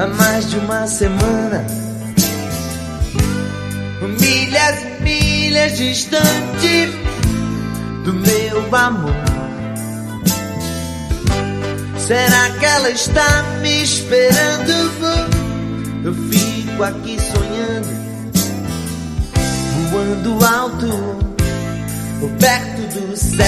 há mais de uma semana. Milhas e milhas distante do meu amor. Será que ela está me esperando? Eu fico aqui sonhando, voando alto, perto do céu.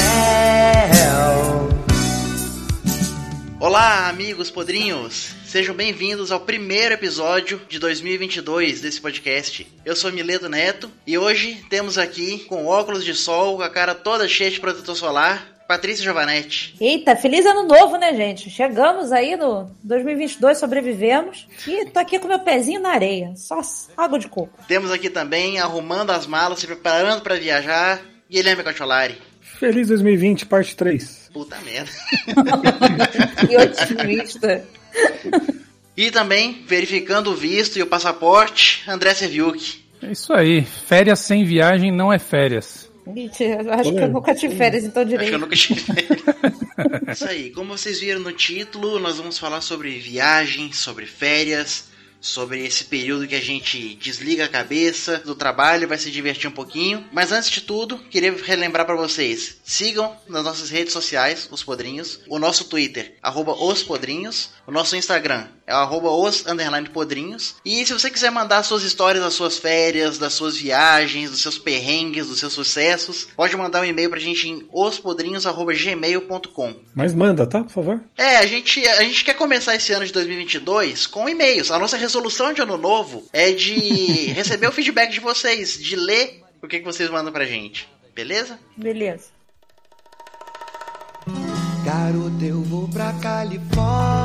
Olá, amigos podrinhos! Sejam bem-vindos ao primeiro episódio de 2022 desse podcast. Eu sou Mileto Neto e hoje temos aqui, com óculos de sol, com a cara toda cheia de protetor solar, Patrícia Giovanetti. Eita, feliz ano novo, né, gente? Chegamos aí no 2022, sobrevivemos. E tô aqui com meu pezinho na areia, só água de coco. Temos aqui também, arrumando as malas, se preparando para viajar, Guilherme Cacholari. Feliz 2020, parte 3. Puta merda. que otimista. E também, verificando o visto e o passaporte, André Serviuk. É isso aí. Férias sem viagem não é férias. Mentira, acho que eu nunca tive férias, então direito. Acho que eu nunca tive férias. isso aí. Como vocês viram no título, nós vamos falar sobre viagens, sobre férias sobre esse período que a gente desliga a cabeça do trabalho, vai se divertir um pouquinho. Mas antes de tudo, queria relembrar para vocês: sigam nas nossas redes sociais, os Podrinhos, o nosso Twitter, arroba os Podrinhos, o nosso Instagram é o arroba os underline podrinhos. E se você quiser mandar suas histórias das suas férias, das suas viagens, dos seus perrengues, dos seus sucessos, pode mandar um e-mail pra gente em ospodrinhos.gmail.com. Mas manda, tá? Por favor. É, a gente, a gente quer começar esse ano de 2022 com e-mails. A nossa resolução de ano novo é de receber o feedback de vocês, de ler o que, que vocês mandam pra gente. Beleza? Beleza. Garoto, eu vou pra Califórnia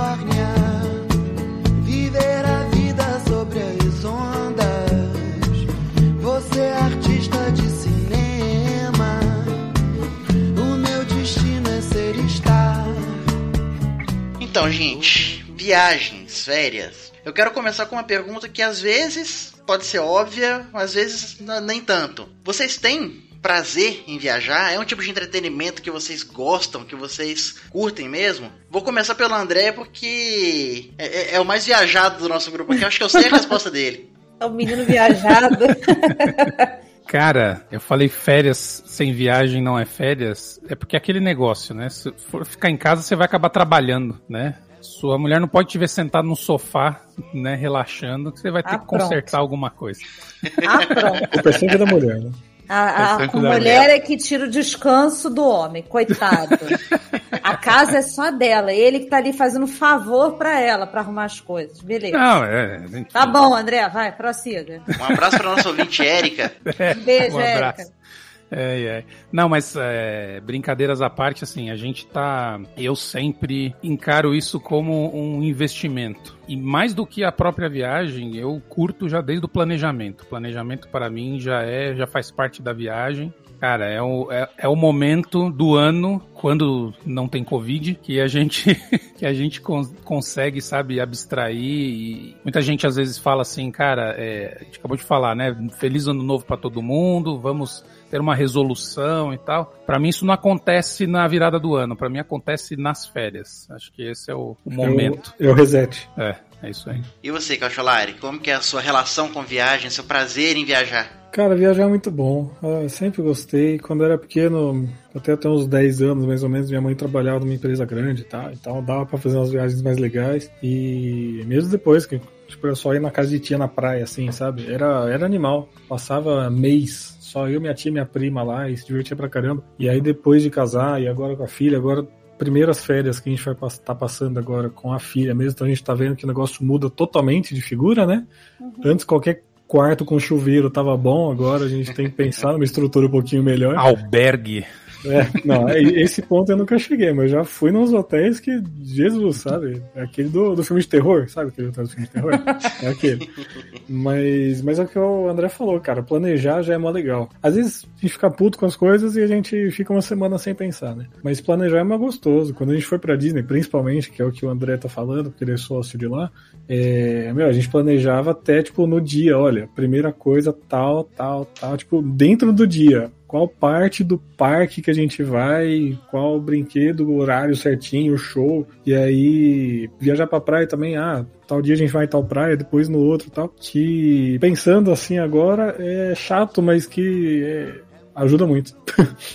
Então, gente, viagens, férias. Eu quero começar com uma pergunta que às vezes pode ser óbvia, às vezes nem tanto. Vocês têm prazer em viajar? É um tipo de entretenimento que vocês gostam, que vocês curtem mesmo? Vou começar pelo André porque é, é, é o mais viajado do nosso grupo aqui. Eu acho que eu sei a resposta dele. É o menino viajado. Cara, eu falei férias sem viagem não é férias, é porque é aquele negócio, né? Se for ficar em casa, você vai acabar trabalhando, né? Sua mulher não pode te ver sentado no sofá, né, relaxando, que você vai ter ah, que consertar alguma coisa. Ah, pronto. O perfil da mulher, né? A, a, a mulher é que tira o descanso do homem, coitado. a casa é só dela, ele que tá ali fazendo favor para ela para arrumar as coisas. Beleza. Não, é, Tá bom, André, vai, prossiga. Um abraço para nossa ouvinte Érica. É, um beijo, um Érica. É, é. Não, mas é, brincadeiras à parte, assim, a gente tá. Eu sempre encaro isso como um investimento. E mais do que a própria viagem, eu curto já desde o planejamento. O planejamento para mim já é, já faz parte da viagem. Cara, é o, é, é, o momento do ano, quando não tem Covid, que a gente, que a gente con consegue, sabe, abstrair. E muita gente às vezes fala assim, cara, é, a gente acabou de falar, né? Feliz ano novo para todo mundo, vamos ter uma resolução e tal. Para mim isso não acontece na virada do ano, para mim acontece nas férias. Acho que esse é o, o momento. É o, é o reset. É, é isso aí. E você, Cacholari, como que é a sua relação com viagem, seu prazer em viajar? Cara, viajar é muito bom. Eu sempre gostei. Quando eu era pequeno, até até uns 10 anos mais ou menos, minha mãe trabalhava numa empresa grande e tal. Então dava para fazer umas viagens mais legais. E mesmo depois que Tipo, eu só ia na casa de tia na praia, assim, sabe? Era, era animal. Passava mês só eu, minha tia e minha prima lá e se divertia pra caramba. E aí depois de casar e agora com a filha, agora primeiras férias que a gente vai estar tá passando agora com a filha mesmo, então a gente tá vendo que o negócio muda totalmente de figura, né? Uhum. Antes qualquer quarto com chuveiro tava bom, agora a gente tem que pensar numa estrutura um pouquinho melhor. Albergue. É, não, é, esse ponto eu nunca cheguei, mas eu já fui nos hotéis que, Jesus, sabe? É aquele do, do filme de terror, sabe aquele hotel do filme de terror? É aquele. Mas, mas é o que o André falou, cara, planejar já é mó legal. Às vezes a gente fica puto com as coisas e a gente fica uma semana sem pensar, né? Mas planejar é mais gostoso. Quando a gente foi pra Disney, principalmente, que é o que o André tá falando, porque ele é sócio de lá, é, meu, a gente planejava até, tipo, no dia, olha, primeira coisa, tal, tal, tal, tipo, dentro do dia qual parte do parque que a gente vai, qual brinquedo, horário certinho, show. E aí, viajar pra praia também, ah, tal dia a gente vai em tal praia, depois no outro tal. Que pensando assim agora é chato, mas que é, ajuda muito.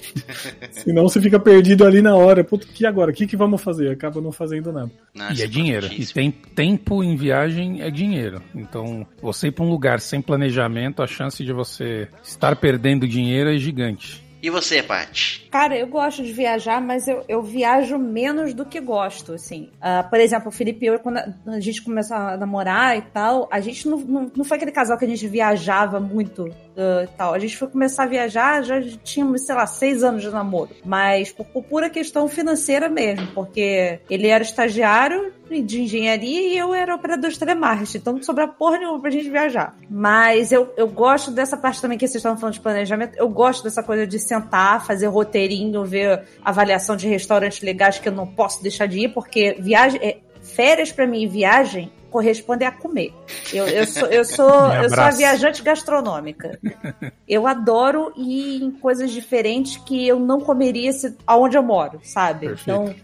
Senão você fica perdido ali na hora. Puta, que agora? O que, que vamos fazer? Acaba não fazendo nada. Nossa, e é dinheiro. E tem tempo em viagem é dinheiro. Então, você ir para um lugar sem planejamento, a chance de você estar perdendo dinheiro é gigante. E você, Paty? Cara, eu gosto de viajar, mas eu, eu viajo menos do que gosto, assim. Uh, por exemplo, o Felipe e eu, quando a gente começou a namorar e tal, a gente não, não, não foi aquele casal que a gente viajava muito uh, tal. A gente foi começar a viajar, já tínhamos, sei lá, seis anos de namoro. Mas por, por pura questão financeira mesmo, porque ele era estagiário de engenharia e eu era operador de telemarketing, então não sobra porra nenhuma pra gente viajar. Mas eu, eu gosto dessa parte também que vocês estavam falando de planejamento, eu gosto dessa coisa de sentar, fazer roteirinho, ver avaliação de restaurantes legais que eu não posso deixar de ir, porque viagem, é, férias para mim e viagem corresponde a comer. Eu, eu sou, eu sou, eu sou a viajante gastronômica. Eu adoro ir em coisas diferentes que eu não comeria se, aonde eu moro, sabe? Perfeito. Então,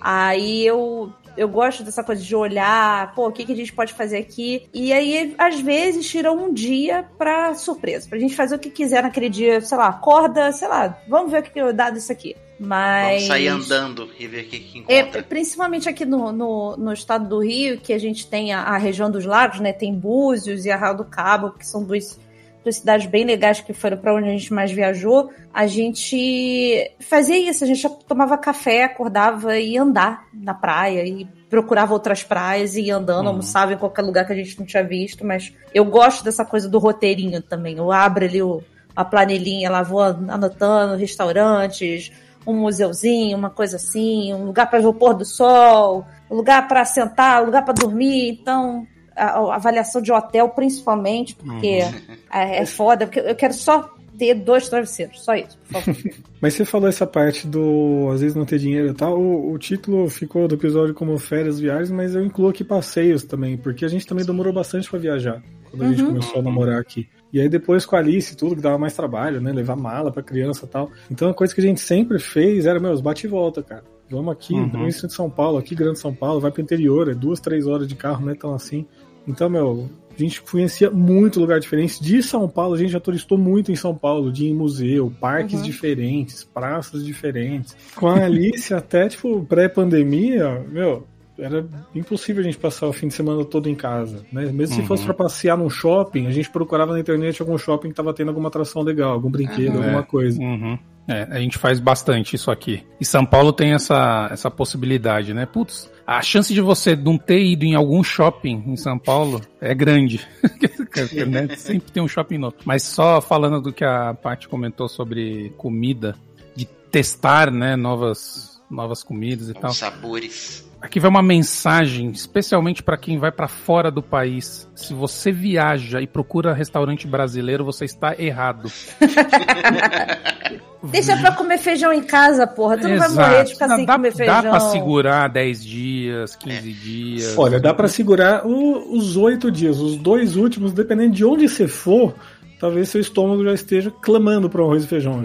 aí eu eu gosto dessa coisa de olhar, pô, o que, que a gente pode fazer aqui? E aí, às vezes, tira um dia pra surpresa, pra gente fazer o que quiser naquele dia, sei lá, acorda, sei lá, vamos ver o que, que eu dá disso aqui. Mas. Vamos sair andando e ver o que, que encontra. É, principalmente aqui no, no, no, estado do Rio, que a gente tem a, a, região dos lagos, né? Tem Búzios e Arraial do Cabo, que são duas, duas cidades bem legais que foram para onde a gente mais viajou. A gente fazia isso, a gente tomava café, acordava e ia andar na praia e procurava outras praias e ia andando, uhum. almoçava em qualquer lugar que a gente não tinha visto, mas eu gosto dessa coisa do roteirinho também. Eu abro ali o, a planilhinha, lá vou anotando restaurantes, um museuzinho, uma coisa assim, um lugar para ver o pôr do sol, um lugar para sentar, um lugar para dormir. Então, a, a, avaliação de hotel, principalmente, porque uhum. é, é foda, porque eu quero só ter dois travesseiros, só isso, por favor. Mas você falou essa parte do às vezes não ter dinheiro e tal. O, o, título ficou do episódio como férias, viagens, mas eu incluo aqui passeios também, porque a gente também demorou bastante para viajar quando a gente uhum. começou a namorar aqui. E aí depois com a Alice e tudo, que dava mais trabalho, né? Levar mala pra criança e tal. Então a coisa que a gente sempre fez era, meus, bate e volta, cara. Vamos aqui, uhum. no início de São Paulo, aqui Grande São Paulo, vai pro interior, é duas, três horas de carro, não é tão assim. Então, meu, a gente conhecia muito lugar diferente. De São Paulo, a gente já turistou muito em São Paulo, de ir em museu, parques uhum. diferentes, praças diferentes. Com a Alice, até, tipo, pré-pandemia, meu, era impossível a gente passar o fim de semana todo em casa, né? Mesmo uhum. se fosse para passear num shopping, a gente procurava na internet algum shopping que tava tendo alguma atração legal, algum brinquedo, uhum. alguma coisa. Uhum. É, a gente faz bastante isso aqui. E São Paulo tem essa, essa possibilidade, né? Putz, a chance de você não ter ido em algum shopping em São Paulo é grande. né? Sempre tem um shopping novo. Mas só falando do que a Paty comentou sobre comida, de testar, né, novas, novas comidas e Os tal. sabores. Aqui vai uma mensagem, especialmente para quem vai para fora do país. Se você viaja e procura restaurante brasileiro, você está errado. Deixa pra comer feijão em casa, porra. Tu Exato. não vai morrer de ficar não, sem dá, comer feijão. Dá pra segurar 10 dias, 15 é. dias. Olha, dá para segurar o, os 8 dias. Os dois últimos, dependendo de onde você for, talvez seu estômago já esteja clamando para arroz e feijão.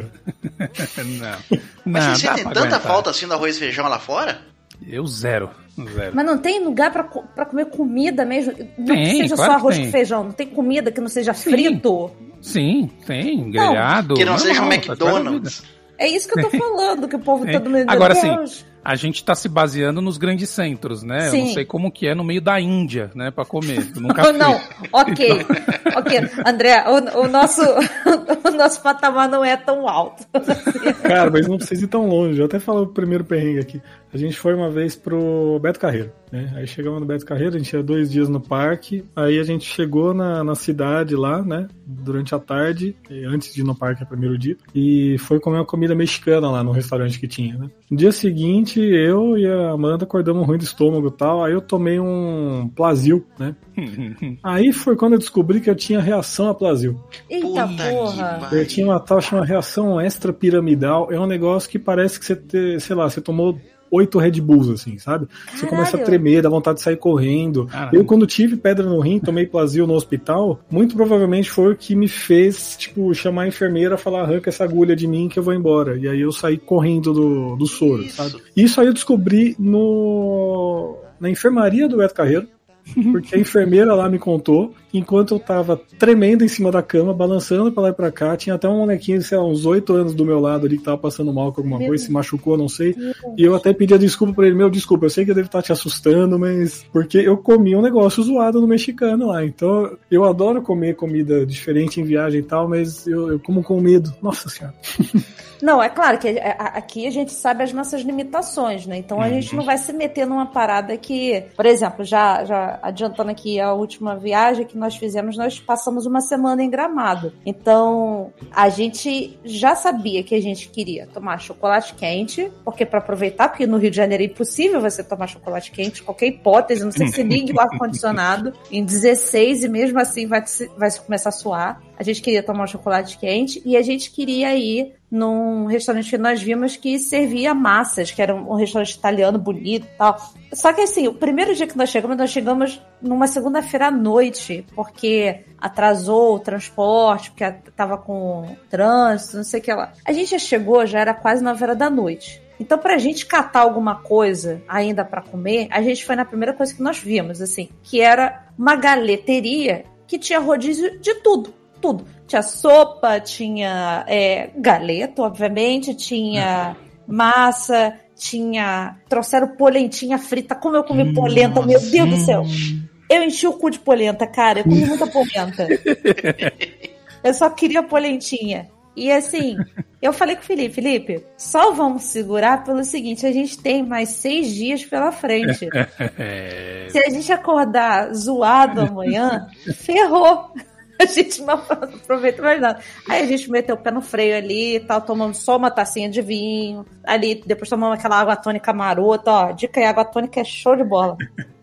não. Mas não, você tem tanta aguentar. falta assim do arroz e feijão lá fora? Eu zero. Zero. Mas não tem lugar pra, pra comer comida mesmo? Não tem, que seja claro só arroz com feijão. Não tem comida que não seja Sim. frito? Sim, tem. Grelhado. Que não, não seja um McDonald's. É isso que eu tô falando, que o povo tá do Agora sim, a gente está se baseando nos grandes centros, né? Sim. Eu não sei como que é no meio da Índia, né, para comer. Eu nunca fui. não, ok, ok, André, o, o, nosso o nosso patamar não é tão alto. Cara, mas não precisa ir tão longe. Eu até falo o primeiro perrengue aqui. A gente foi uma vez pro Beto Carreiro, né? Aí chegamos no Beto Carreiro, a gente ia dois dias no parque. Aí a gente chegou na, na cidade lá, né? Durante a tarde, antes de ir no parque, é o primeiro dia. E foi comer uma comida mexicana lá no restaurante que tinha, né? No dia seguinte, eu e a Amanda acordamos ruim do estômago e tal. Aí eu tomei um Plasil, né? aí foi quando eu descobri que eu tinha reação a Plasil. Eita porra! Eu tinha uma tal, chama reação extra piramidal. É um negócio que parece que você, te, sei lá, você tomou oito Red Bulls, assim, sabe? Você começa a tremer, dá vontade de sair correndo. Caralho. Eu, quando tive pedra no rim, tomei plasio no hospital, muito provavelmente foi o que me fez, tipo, chamar a enfermeira falar, arranca essa agulha de mim que eu vou embora. E aí eu saí correndo do, do soro, Isso. sabe? Isso aí eu descobri no na enfermaria do Beto Carreiro. Porque a enfermeira lá me contou, enquanto eu tava tremendo em cima da cama, balançando pra lá e pra cá, tinha até um molequinho, sei lá, uns oito anos do meu lado ali, que tava passando mal com alguma meu coisa, se machucou, não sei. E eu até pedi a desculpa pra ele, meu, desculpa, eu sei que eu devo estar te assustando, mas. Porque eu comi um negócio zoado no mexicano lá. Então, eu adoro comer comida diferente em viagem e tal, mas eu, eu como com medo. Nossa senhora. Não, é claro que aqui a gente sabe as nossas limitações, né? Então a uhum. gente não vai se meter numa parada que, por exemplo, já, já adiantando aqui a última viagem que nós fizemos, nós passamos uma semana em Gramado. Então a gente já sabia que a gente queria tomar chocolate quente, porque para aproveitar, porque no Rio de Janeiro é impossível você tomar chocolate quente, qualquer hipótese, não sei se ligue o ar-condicionado em 16 e mesmo assim vai, vai começar a suar. A gente queria tomar um chocolate quente e a gente queria ir num restaurante que nós vimos que servia massas, que era um restaurante italiano bonito e tal. Só que assim, o primeiro dia que nós chegamos, nós chegamos numa segunda-feira à noite, porque atrasou o transporte, porque tava com trânsito, não sei o que lá. A gente já chegou, já era quase na vera da noite. Então, pra gente catar alguma coisa ainda para comer, a gente foi na primeira coisa que nós vimos, assim, que era uma galeteria que tinha rodízio de tudo tudo. Tinha sopa, tinha é, galeto, obviamente, tinha massa, tinha. Trouxeram polentinha frita. Como eu comi polenta, meu Deus do céu! Eu enchi o cu de polenta, cara. Eu comi muita polenta. eu só queria polentinha. E assim, eu falei com o Felipe, Felipe, só vamos segurar pelo seguinte: a gente tem mais seis dias pela frente. Se a gente acordar zoado amanhã, ferrou. a gente não aproveita mais nada. Aí a gente meteu o pé no freio ali e tal, tomando só uma tacinha de vinho. Ali, depois tomamos aquela água tônica marota, ó. Dica aí, água tônica é show de bola.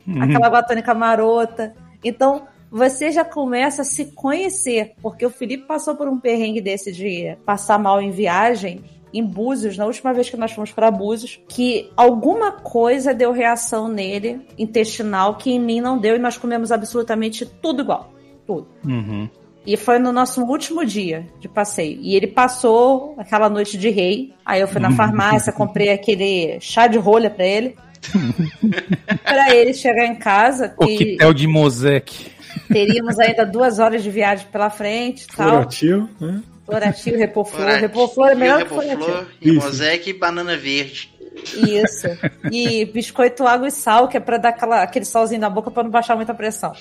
Uhum. Aquela água tônica marota. Então, você já começa a se conhecer, porque o Felipe passou por um perrengue desse de passar mal em viagem, em Búzios, na última vez que nós fomos para Búzios, que alguma coisa deu reação nele, intestinal, que em mim não deu, e nós comemos absolutamente tudo igual tudo. Uhum. E foi no nosso último dia de passeio. E ele passou aquela noite de rei. Aí eu fui na farmácia, comprei aquele chá de rolha para ele. para ele chegar em casa. O Coquetel de Mosec. Teríamos ainda duas horas de viagem pela frente. Florativo, né? Florativo, Repoflor. Repoflor é melhor que Florativo. E Mosec e banana verde. Isso. E biscoito, água e sal, que é pra dar aquela, aquele salzinho na boca pra não baixar muita pressão.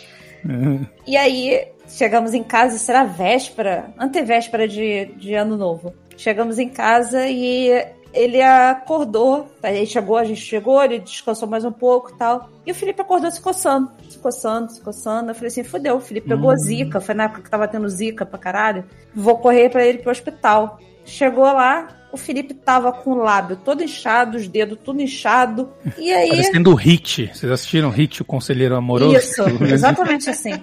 E aí, chegamos em casa, era véspera, antevéspera de, de ano novo. Chegamos em casa e ele acordou, aí chegou, a gente chegou, ele descansou mais um pouco e tal. E o Felipe acordou se coçando, se coçando, se coçando. Eu falei assim, fodeu, o Felipe pegou uhum. zika, foi na época que tava tendo zika pra caralho. Vou correr para ele pro hospital. Chegou lá, o Felipe tava com o lábio todo inchado, os dedos tudo inchado. E aí. Parecendo o Hit. Vocês assistiram Hit, o Conselheiro Amoroso? Isso, exatamente assim.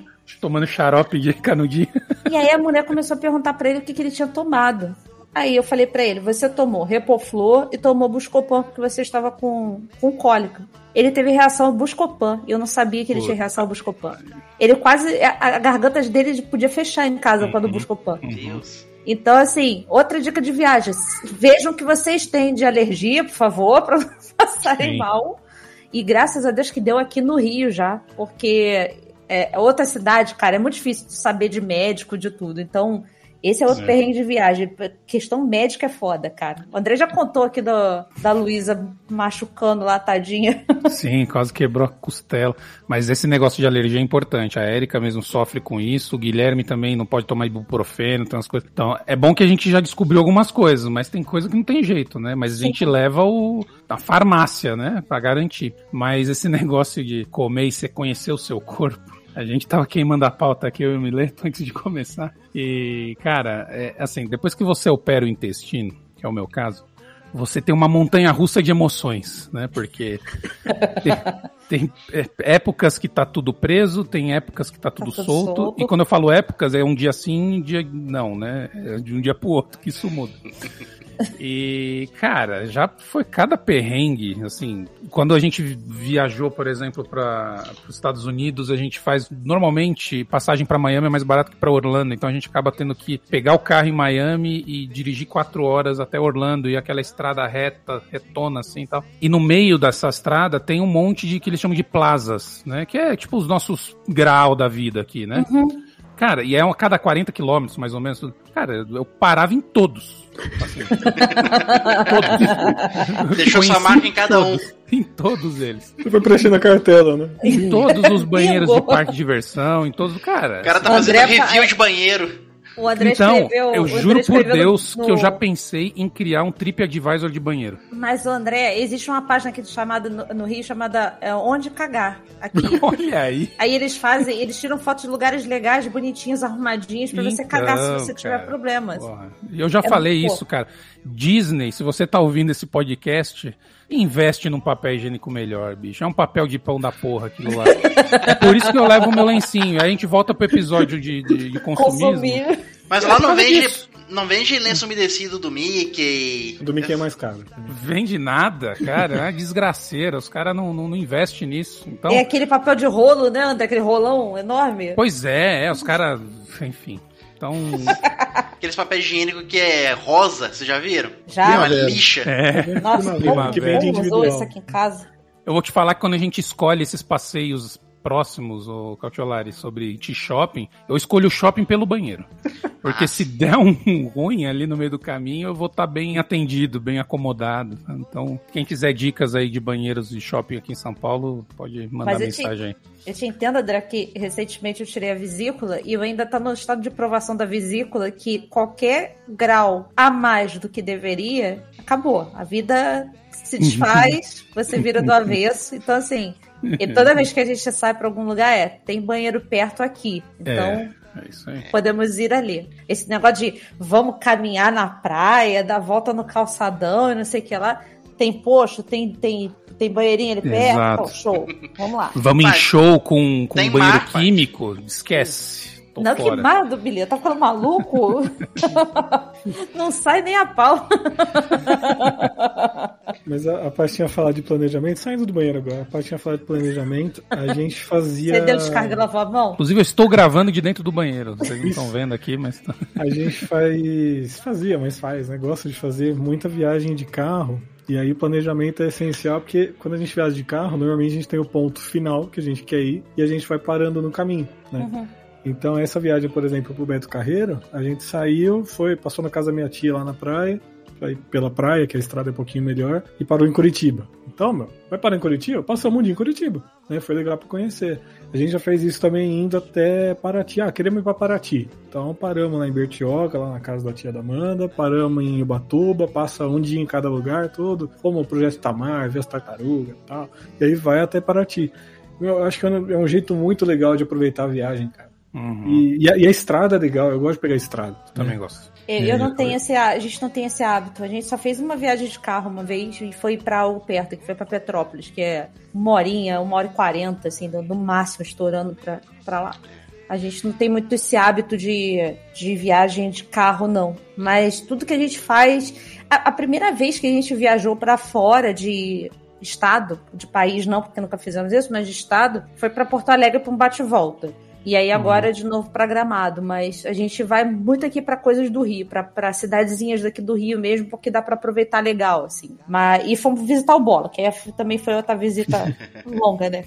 Tomando xarope de canudinho. E aí a mulher começou a perguntar para ele o que, que ele tinha tomado. Aí eu falei para ele: você tomou Repoflor e tomou Buscopan porque você estava com, com cólica. Ele teve reação ao Buscopan e eu não sabia que ele Pô, tinha reação ao Buscopan. Ele quase. A, a garganta dele podia fechar em casa uhum, quando o Buscopan. Deus. Então, assim, outra dica de viagem: vejam o que vocês têm de alergia, por favor, para não passarem Sim. mal. E graças a Deus que deu aqui no Rio já, porque é outra cidade, cara, é muito difícil saber de médico, de tudo. Então, esse é outro é. perrengue de viagem. Questão médica é foda, cara. O André já contou aqui do, da Luísa machucando lá, tadinha. Sim, quase quebrou a costela. Mas esse negócio de alergia é importante. A Érica mesmo sofre com isso. O Guilherme também não pode tomar ibuprofeno, tem umas coisas. Então, é bom que a gente já descobriu algumas coisas, mas tem coisa que não tem jeito, né? Mas a gente Sim. leva o, a farmácia, né? Pra garantir. Mas esse negócio de comer e você conhecer o seu corpo a gente tava queimando a pauta aqui, eu e o Mileto, antes de começar. E, cara, é, assim, depois que você opera o intestino, que é o meu caso, você tem uma montanha russa de emoções, né? Porque tem, tem, épocas que tá tudo preso, tem épocas que tá tudo, tá tudo solto, solto, E quando eu falo épocas, é um dia sim, um dia não, né? É de um dia pro outro que isso muda. E, cara, já foi cada perrengue, assim, quando a gente viajou, por exemplo, para os Estados Unidos, a gente faz normalmente passagem para Miami é mais barato que para Orlando, então a gente acaba tendo que pegar o carro em Miami e dirigir quatro horas até Orlando e aquela estrada reta, retona assim e tal. E no meio dessa estrada tem um monte de que eles chamam de plazas, né? Que é tipo os nossos grau da vida aqui, né? Uhum. Cara, e é a cada 40 quilômetros, mais ou menos. Cara, eu parava em todos. Assim, todos. Deixou sua marca em cada um. Em todos eles. Você foi preenchendo a cartela, né? Em todos os banheiros de parque de diversão, em todos. Cara. O cara tá fazendo André review de banheiro. O André então, escreveu. Eu juro por Deus no... que eu já pensei em criar um TripAdvisor de banheiro. Mas, André, existe uma página aqui chamada no, no Rio chamada é, Onde Cagar. Aqui. Olha aí. Aí eles fazem, eles tiram fotos de lugares legais, bonitinhos, arrumadinhos, pra então, você cagar se você tiver cara, problemas. Porra. Eu já é falei isso, cara. Disney, se você tá ouvindo esse podcast, investe num papel higiênico melhor, bicho. É um papel de pão da porra aquilo lá. é por isso que eu levo o meu lencinho. Aí a gente volta pro episódio de, de, de consumismo. Consumir. Mas lá não vende, não vende lenço umedecido do Mickey. O do Mickey é mais caro. Vende nada, cara. É desgraceira. Os caras não, não, não investem nisso. Então... É aquele papel de rolo, né? Aquele rolão enorme. Pois é, é os caras. Enfim. Então. Aqueles papéis higiênicos que é rosa, vocês já viram? Já. É uma lixa. É. Nossa, como que vende individual. isso aqui em casa? Eu vou te falar que quando a gente escolhe esses passeios próximos, o Cautiolari, sobre T-Shopping, eu escolho o shopping pelo banheiro. Porque se der um ruim ali no meio do caminho, eu vou estar tá bem atendido, bem acomodado. Então, quem quiser dicas aí de banheiros de shopping aqui em São Paulo, pode mandar mensagem te, aí. Eu te entendo, André, que recentemente eu tirei a vesícula e eu ainda tá no estado de provação da vesícula que qualquer grau a mais do que deveria, acabou. A vida se desfaz, você vira do avesso. Então, assim, e toda vez que a gente sai para algum lugar, é, tem banheiro perto aqui. Então. É. É isso aí. Podemos ir ali. Esse negócio de vamos caminhar na praia, dar volta no calçadão e não sei o que lá. Tem posto, tem, tem, tem banheirinho ali perto. Oh, show. Vamos lá. Vamos Mas, em show com, com banheiro mar, químico? Esquece. Tô não, fora. que nada, Billy. Tá ficando maluco? não sai nem a pau. Mas a, a pastinha falar de planejamento, saindo do banheiro agora, a pastinha falar de planejamento, a gente fazia. Você deu descarga e lavou a mão? Inclusive, eu estou gravando de dentro do banheiro. Vocês não estão vendo aqui, mas. Tá. a gente faz. Fazia, mas faz, né? Gosta de fazer muita viagem de carro. E aí o planejamento é essencial porque quando a gente viaja de carro, normalmente a gente tem o ponto final que a gente quer ir e a gente vai parando no caminho, né? Uhum. Então, essa viagem, por exemplo, pro Beto Carreiro, a gente saiu, foi, passou na casa da minha tia lá na praia, aí pela praia, que a estrada é um pouquinho melhor, e parou em Curitiba. Então, meu, vai parar em Curitiba? Passamos um dia em Curitiba, né? Foi legal para conhecer. A gente já fez isso também indo até Paraty. Ah, queremos ir para Paraty. Então paramos lá em Bertioga, lá na casa da tia da Amanda, paramos em Ubatuba, passa um dia em cada lugar, tudo. Fomos pro Gesto Tamar, ver as tartarugas e tal. E aí vai até Paraty. Eu acho que é um jeito muito legal de aproveitar a viagem, cara. Uhum. E, e, a, e, a, estrada é legal, eu gosto de pegar a estrada. Também gosto. Eu, eu não tenho esse, a gente não tem esse hábito. A gente só fez uma viagem de carro uma vez e foi para algo perto, que foi para Petrópolis, que é uma horinha, uma hora e quarenta, assim, no máximo, estourando pra, pra lá. A gente não tem muito esse hábito de, de viagem de carro, não. Mas tudo que a gente faz. A, a primeira vez que a gente viajou para fora de estado, de país não, porque nunca fizemos isso, mas de estado, foi para Porto Alegre para um bate-volta. E aí agora uhum. de novo para Gramado, mas a gente vai muito aqui para coisas do Rio, para cidadezinhas daqui do Rio mesmo, porque dá para aproveitar legal assim. Mas e fomos visitar o Bola, que também foi outra visita longa, né?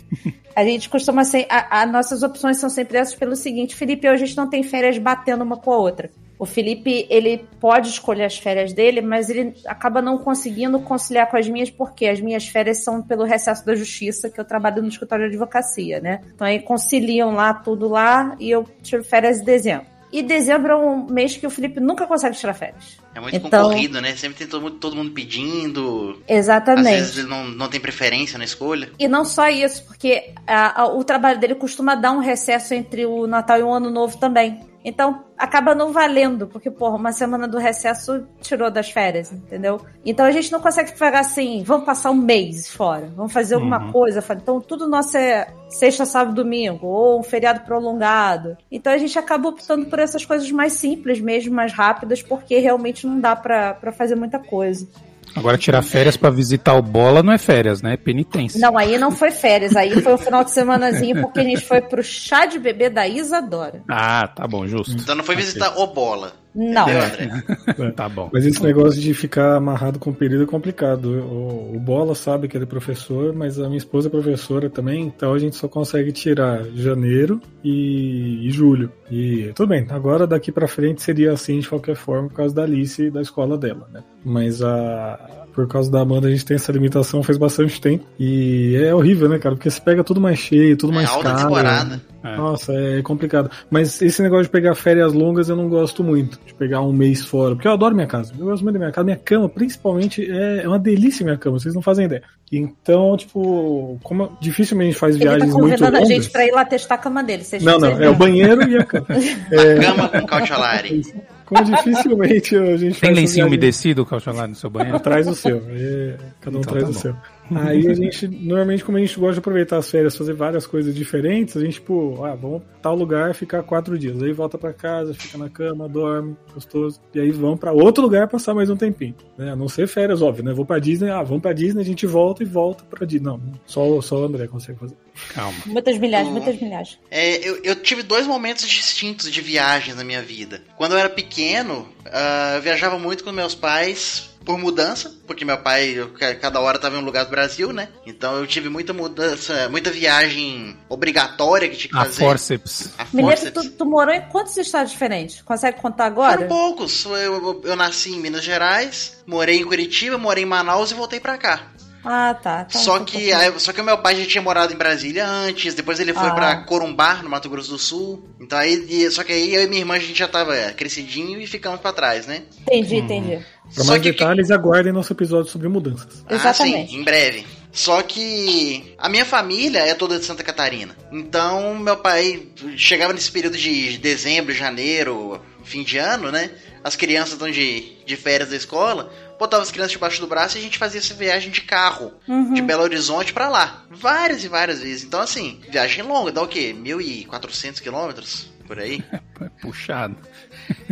A gente costuma ser as nossas opções são sempre essas pelo seguinte, Felipe, hoje a gente não tem férias batendo uma com a outra. O Felipe, ele pode escolher as férias dele, mas ele acaba não conseguindo conciliar com as minhas, porque as minhas férias são pelo recesso da justiça, que eu trabalho no escritório de advocacia, né? Então aí conciliam lá tudo lá e eu tiro férias em dezembro. E dezembro é um mês que o Felipe nunca consegue tirar férias. É muito então, concorrido, né? Sempre tem todo mundo, todo mundo pedindo. Exatamente. Às vezes ele não, não tem preferência na escolha. E não só isso, porque a, a, o trabalho dele costuma dar um recesso entre o Natal e o Ano Novo também. Então, acaba não valendo, porque, porra, uma semana do recesso tirou das férias, entendeu? Então a gente não consegue pegar assim, vamos passar um mês fora, vamos fazer alguma uhum. coisa. Então tudo nosso é sexta, sábado, domingo, ou um feriado prolongado. Então a gente acaba optando por essas coisas mais simples mesmo, mais rápidas, porque realmente não dá pra, pra fazer muita coisa. Agora, tirar férias para visitar o Bola não é férias, né? É penitência. Não, aí não foi férias, aí foi o final de semanazinho, porque a gente foi pro chá de bebê da Isadora. Ah, tá bom, justo. Então não foi visitar o Bola. Não. É. tá bom. Mas esse negócio de ficar amarrado com o período é complicado. O, o, Bola sabe que ele é professor, mas a minha esposa é professora também, então a gente só consegue tirar janeiro e, e julho. E tudo bem, agora daqui para frente seria assim de qualquer forma por causa da Alice e da escola dela, né? Mas a, por causa da Amanda, a gente tem essa limitação faz bastante tempo. E é horrível, né, cara? Porque você pega tudo mais cheio, tudo é mais caro. Temporada. É. Nossa, é complicado. Mas esse negócio de pegar férias longas eu não gosto muito. De pegar um mês fora. Porque eu adoro minha casa. Eu gosto muito da minha casa. Minha cama, principalmente, é uma delícia minha cama. Vocês não fazem ideia. Então, tipo, como dificilmente faz Ele viagens tá muito longas... a gente pra ir lá testar a cama dele. não, não. É o banheiro e a cama. é... A cama com cautelare. Como dificilmente a gente Tem lencinho umedecido, Cauchalado, no seu banheiro? Atrás do seu. Aí, cada um então, traz tá o seu. Aí a gente, normalmente, como a gente gosta de aproveitar as férias, fazer várias coisas diferentes, a gente, tipo, ah, vamos tal lugar ficar quatro dias. Aí volta para casa, fica na cama, dorme, gostoso. E aí vamos para outro lugar passar mais um tempinho. Né? A não ser férias, óbvio, né? Vou pra Disney, ah, vamos pra Disney, a gente volta e volta pra Disney. Não, só, só o André consegue fazer. Calma. Muitas milhares, muitas milhares. É, eu, eu tive dois momentos distintos de viagens na minha vida. Quando eu era pequeno, uh, eu viajava muito com meus pais por mudança, porque meu pai, eu, cada hora estava em um lugar do Brasil, né? Então eu tive muita mudança, muita viagem obrigatória que tinha que a fazer. Forceps. A forceps. tu, tu, morou em quantos estados diferentes? Consegue contar agora? Foram poucos. Eu, eu, eu nasci em Minas Gerais, morei em Curitiba, morei em Manaus e voltei para cá. Ah, tá. Então, só, que, aí, só que o meu pai já tinha morado em Brasília antes, depois ele foi ah. para Corumbá, no Mato Grosso do Sul. Então aí, só que aí eu e minha irmã a gente já tava é, crescidinho e ficamos para trás, né? Entendi, hum. entendi. Para mais que, detalhes, que... aguardem nosso episódio sobre mudanças. Ah, Exatamente. sim, em breve. Só que a minha família é toda de Santa Catarina. Então, meu pai chegava nesse período de dezembro, janeiro, fim de ano, né? As crianças estão de, de férias da escola botava as crianças debaixo do braço e a gente fazia essa viagem de carro uhum. de Belo Horizonte para lá. Várias e várias vezes. Então, assim, viagem longa, dá o quê? 1.400 quilômetros? Por aí? Puxado.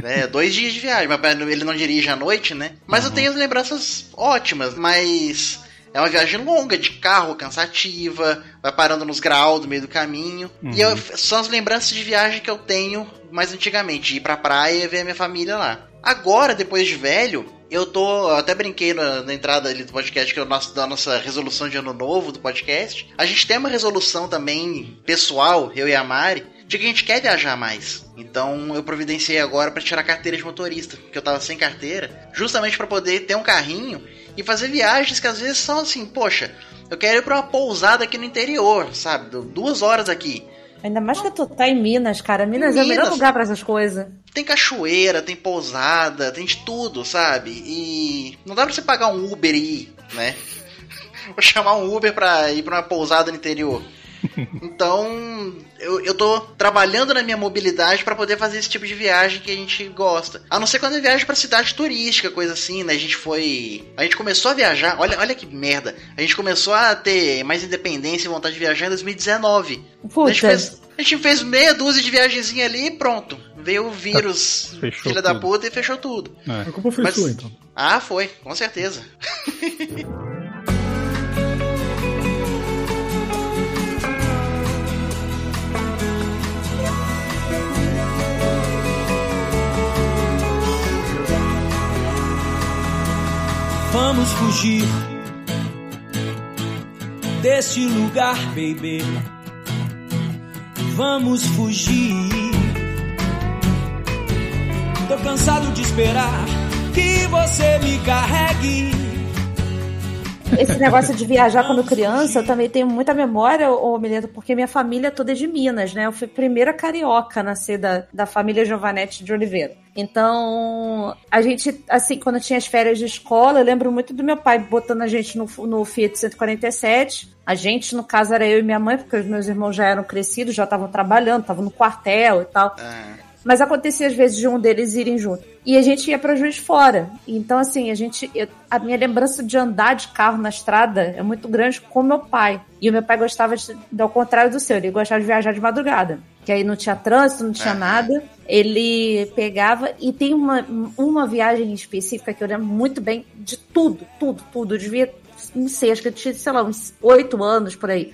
É, dois dias de viagem. Mas ele não dirige à noite, né? Mas uhum. eu tenho as lembranças ótimas, mas. É uma viagem longa, de carro, cansativa, vai parando nos graus do meio do caminho. Uhum. E eu, uhum. são as lembranças de viagem que eu tenho mais antigamente, ir pra praia e ver a minha família lá. Agora, depois de velho, eu tô. Até brinquei na, na, entrada ali do podcast, que é o nosso, da nossa resolução de ano novo do podcast. A gente tem uma resolução também pessoal, eu e a Mari, de que a gente quer viajar mais. Então eu providenciei agora para tirar a carteira de motorista, porque eu tava sem carteira, justamente para poder ter um carrinho e fazer viagens que às vezes são assim, poxa, eu quero ir para uma pousada aqui no interior, sabe? Duas horas aqui. Ainda mais que tu tá em Minas, cara. Minas, Minas é o melhor lugar para essas coisas. Tem cachoeira, tem pousada, tem de tudo, sabe? E não dá pra você pagar um Uber e ir, né? Vou chamar um Uber pra ir pra uma pousada no interior. Então, eu, eu tô trabalhando na minha mobilidade para poder fazer esse tipo de viagem que a gente gosta. A não ser quando é viagem para cidade turística, coisa assim, né? A gente foi. A gente começou a viajar, olha, olha que merda. A gente começou a ter mais independência e vontade de viajar em 2019. A gente, fez, a gente fez meia dúzia de viagenzinha ali e pronto. Veio o vírus, tá, filha da puta, e fechou tudo. É. A culpa foi Mas, sua, então. Ah, foi, com certeza. Vamos fugir deste lugar, baby. Vamos fugir. Tô cansado de esperar que você me carregue esse negócio de viajar quando criança, eu também tenho muita memória, ô Mileto, porque minha família toda é de Minas, né? Eu fui a primeira carioca a nascer da, da família Giovanetti de Oliveira. Então, a gente, assim, quando tinha as férias de escola, eu lembro muito do meu pai botando a gente no, no Fiat 147. A gente, no caso, era eu e minha mãe, porque os meus irmãos já eram crescidos, já estavam trabalhando, estavam no quartel e tal. É. Mas acontecia às vezes de um deles irem junto. E a gente ia para Juiz Fora. Então, assim, a gente. Eu, a minha lembrança de andar de carro na estrada é muito grande com meu pai. E o meu pai gostava de. Ao contrário do seu, ele gostava de viajar de madrugada. que aí não tinha trânsito, não tinha nada. Ele pegava e tem uma, uma viagem específica que eu lembro muito bem de tudo, tudo, tudo. Eu devia, não sei, acho que eu tinha, sei lá, uns oito anos por aí.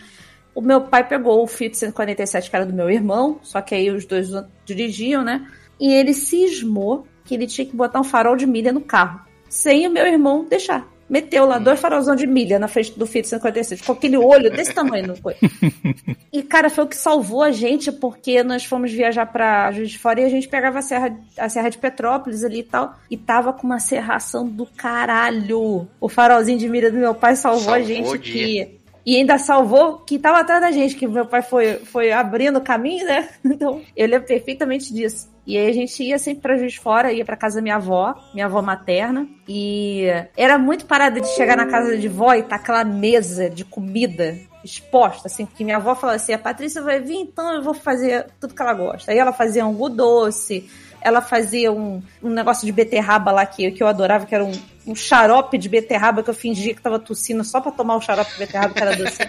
O meu pai pegou o Fiat 147, que era do meu irmão, só que aí os dois dirigiam, né? E ele cismou que ele tinha que botar um farol de milha no carro, sem o meu irmão deixar. Meteu lá dois farolzão de milha na frente do Fiat 146, com aquele olho desse tamanho, não foi? e, cara, foi o que salvou a gente, porque nós fomos viajar pra Juiz de Fora e a gente pegava a Serra, a Serra de Petrópolis ali e tal, e tava com uma serração do caralho. O farolzinho de milha do meu pai salvou, salvou a gente que e ainda salvou que estava atrás da gente, que meu pai foi, foi abrindo o caminho, né? Então, eu lembro perfeitamente disso. E aí a gente ia sempre pra Juiz Fora, ia pra casa da minha avó, minha avó materna. E era muito parada de chegar na casa de vó e tá aquela mesa de comida exposta, assim, porque minha avó falava assim, a Patrícia vai vir, então eu vou fazer tudo que ela gosta. Aí ela fazia um doce, ela fazia um, um negócio de beterraba lá que, que eu adorava, que era um, um xarope de beterraba que eu fingia que tava tossindo só para tomar o xarope de beterraba que era doce.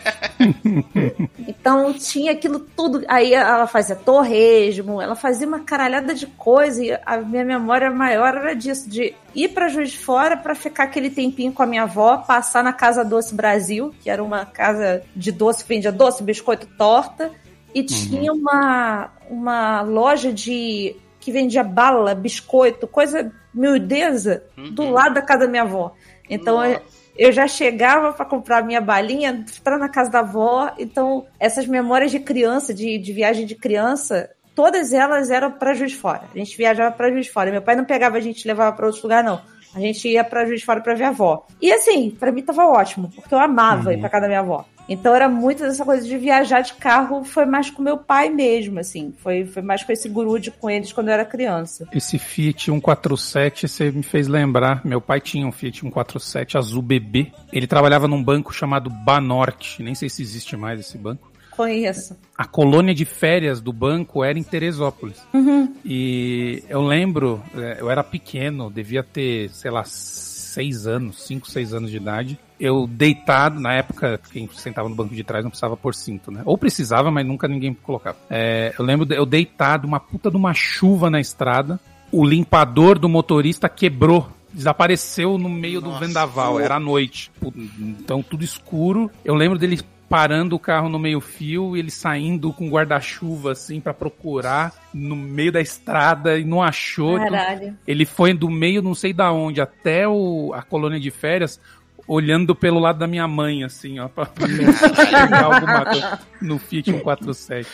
então tinha aquilo tudo. Aí ela fazia torresmo, ela fazia uma caralhada de coisa e a minha memória maior era disso, de ir para Juiz de Fora para ficar aquele tempinho com a minha avó, passar na Casa Doce Brasil, que era uma casa de doce vendia doce, biscoito, torta. E uhum. tinha uma, uma loja de que vendia bala, biscoito, coisa miudeza, uhum. do lado da casa da minha avó. Então eu, eu, já chegava para comprar minha balinha, entrar na casa da avó. Então essas memórias de criança, de, de viagem de criança, todas elas eram para Juiz Fora. A gente viajava para Juiz Fora. Meu pai não pegava a gente levava para outro lugar, não. A gente ia para Juiz de Fora para ver a avó. E assim, para mim tava ótimo, porque eu amava uhum. ir para casa da minha avó. Então era muito dessa coisa de viajar de carro, foi mais com meu pai mesmo, assim. Foi, foi mais com esse grude com eles quando eu era criança. Esse Fiat 147, você me fez lembrar. Meu pai tinha um Fiat 147 azul bebê. Ele trabalhava num banco chamado Banorte. Nem sei se existe mais esse banco. Conheço. A colônia de férias do banco era em Teresópolis. Uhum. E eu lembro, é, eu era pequeno, devia ter, sei lá, seis anos, cinco, seis anos de idade. Eu deitado, na época, quem sentava no banco de trás não precisava pôr cinto, né? Ou precisava, mas nunca ninguém colocava. É, eu lembro, eu deitado, uma puta de uma chuva na estrada. O limpador do motorista quebrou desapareceu no meio Nossa, do vendaval, era à noite. Então tudo escuro. Eu lembro dele parando o carro no meio-fio, ele saindo com guarda-chuva assim para procurar no meio da estrada e não achou. Então Caralho. Ele foi do meio, não sei da onde, até o, a colônia de férias, olhando pelo lado da minha mãe, assim, ó, pra pegar alguma coisa no Fiat 147.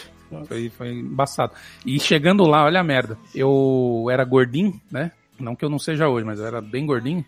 Foi, foi embaçado. E chegando lá, olha a merda. Eu era gordinho, né? Não que eu não seja hoje, mas eu era bem gordinho.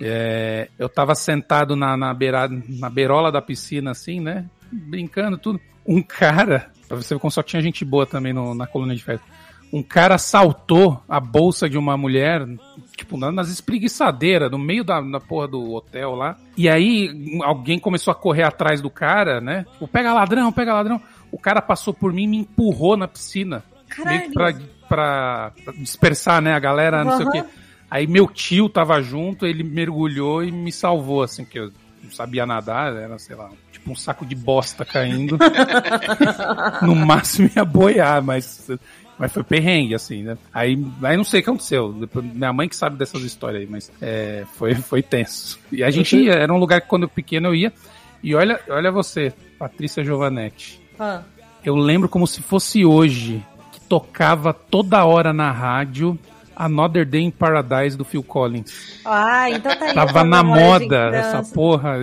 É, eu tava sentado na, na, beira, na beirola da piscina, assim, né? Brincando, tudo. Um cara, pra você ver como só tinha gente boa também no, na coluna de festa. Um cara saltou a bolsa de uma mulher, tipo, nas espreguiçadeiras, no meio da, da porra do hotel lá. E aí alguém começou a correr atrás do cara, né? Tipo, pega ladrão, pega ladrão. O cara passou por mim e me empurrou na piscina. Caralho. Meio pra, pra, dispersar, né, a galera, não uhum. sei o quê. Aí meu tio tava junto, ele mergulhou e me salvou, assim, que eu não sabia nadar, era, sei lá, tipo um saco de bosta caindo. no máximo ia boiar, mas, mas foi perrengue, assim, né? Aí, aí não sei o que aconteceu. Depois, minha mãe que sabe dessas histórias aí, mas é, foi, foi tenso. E a gente ia, era um lugar que quando eu pequeno eu ia. E olha, olha você, Patrícia Giovanetti. Ah. Eu lembro como se fosse hoje, que tocava toda hora na rádio Another Day in Paradise do Phil Collins. Ah, então tá aí. Tava na moda essa porra.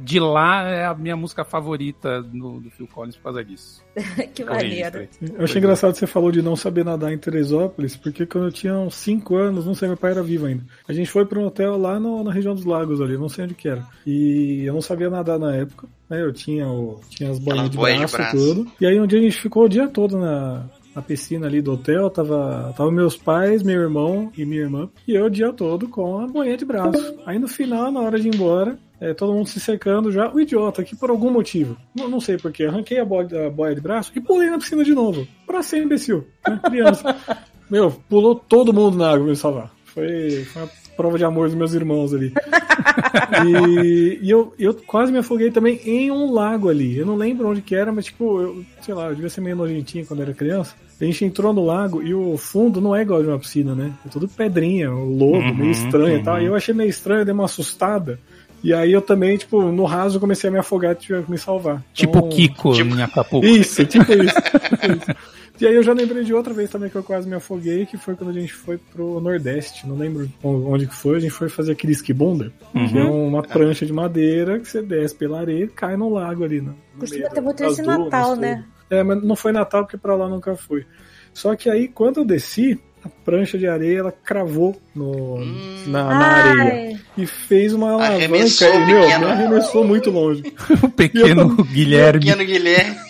De lá é a minha música favorita do, do Phil Collins por causa disso. que maneiro. Eu achei engraçado que você falou de não saber nadar em Teresópolis, porque quando eu tinha uns 5 anos, não sei, meu pai era vivo ainda. A gente foi para um hotel lá no, na região dos lagos ali, não sei onde que era. E eu não sabia nadar na época. Né? Eu tinha, o, tinha as bolinhas de braço, de braço e tudo. E aí um dia a gente ficou o dia todo na, na piscina ali do hotel, tava, tava meus pais, meu irmão e minha irmã, e eu o dia todo com a boinha de braço. Aí no final, na hora de ir embora, é, todo mundo se secando já, o idiota aqui por algum motivo. Não, não sei porquê, arranquei a boia, a boia de braço e pulei na piscina de novo. Pra ser imbecil, né? criança. Meu, pulou todo mundo na água pra me salvar. Foi, foi uma prova de amor dos meus irmãos ali. e, e eu, eu quase me afoguei também em um lago ali. Eu não lembro onde que era, mas tipo, eu, sei lá, eu devia ser meio nojentinho quando era criança. A gente entrou no lago e o fundo não é igual de uma piscina, né? É tudo pedrinha, o lodo, uhum, meio estranho uhum. e tal. E eu achei meio estranho, dei uma assustada. E aí eu também, tipo, no raso comecei a me afogar e tive que me salvar. Tipo então, Kiko tipo... em Acapulco. Isso, tipo isso. tipo isso. E aí eu já lembrei de outra vez também que eu quase me afoguei, que foi quando a gente foi pro Nordeste. Não lembro onde que foi, a gente foi fazer aquele esquibunda, uhum. que é uma prancha de madeira que você desce pela areia e cai no lago ali. No, Costuma ter muito esse Natal, né? É, mas não foi Natal porque pra lá nunca fui. Só que aí quando eu desci, a prancha de areia ela cravou no, hum. na, na areia e fez uma alavanca e, meu, me arremessou muito longe. o pequeno eu, Guilherme. O pequeno Guilherme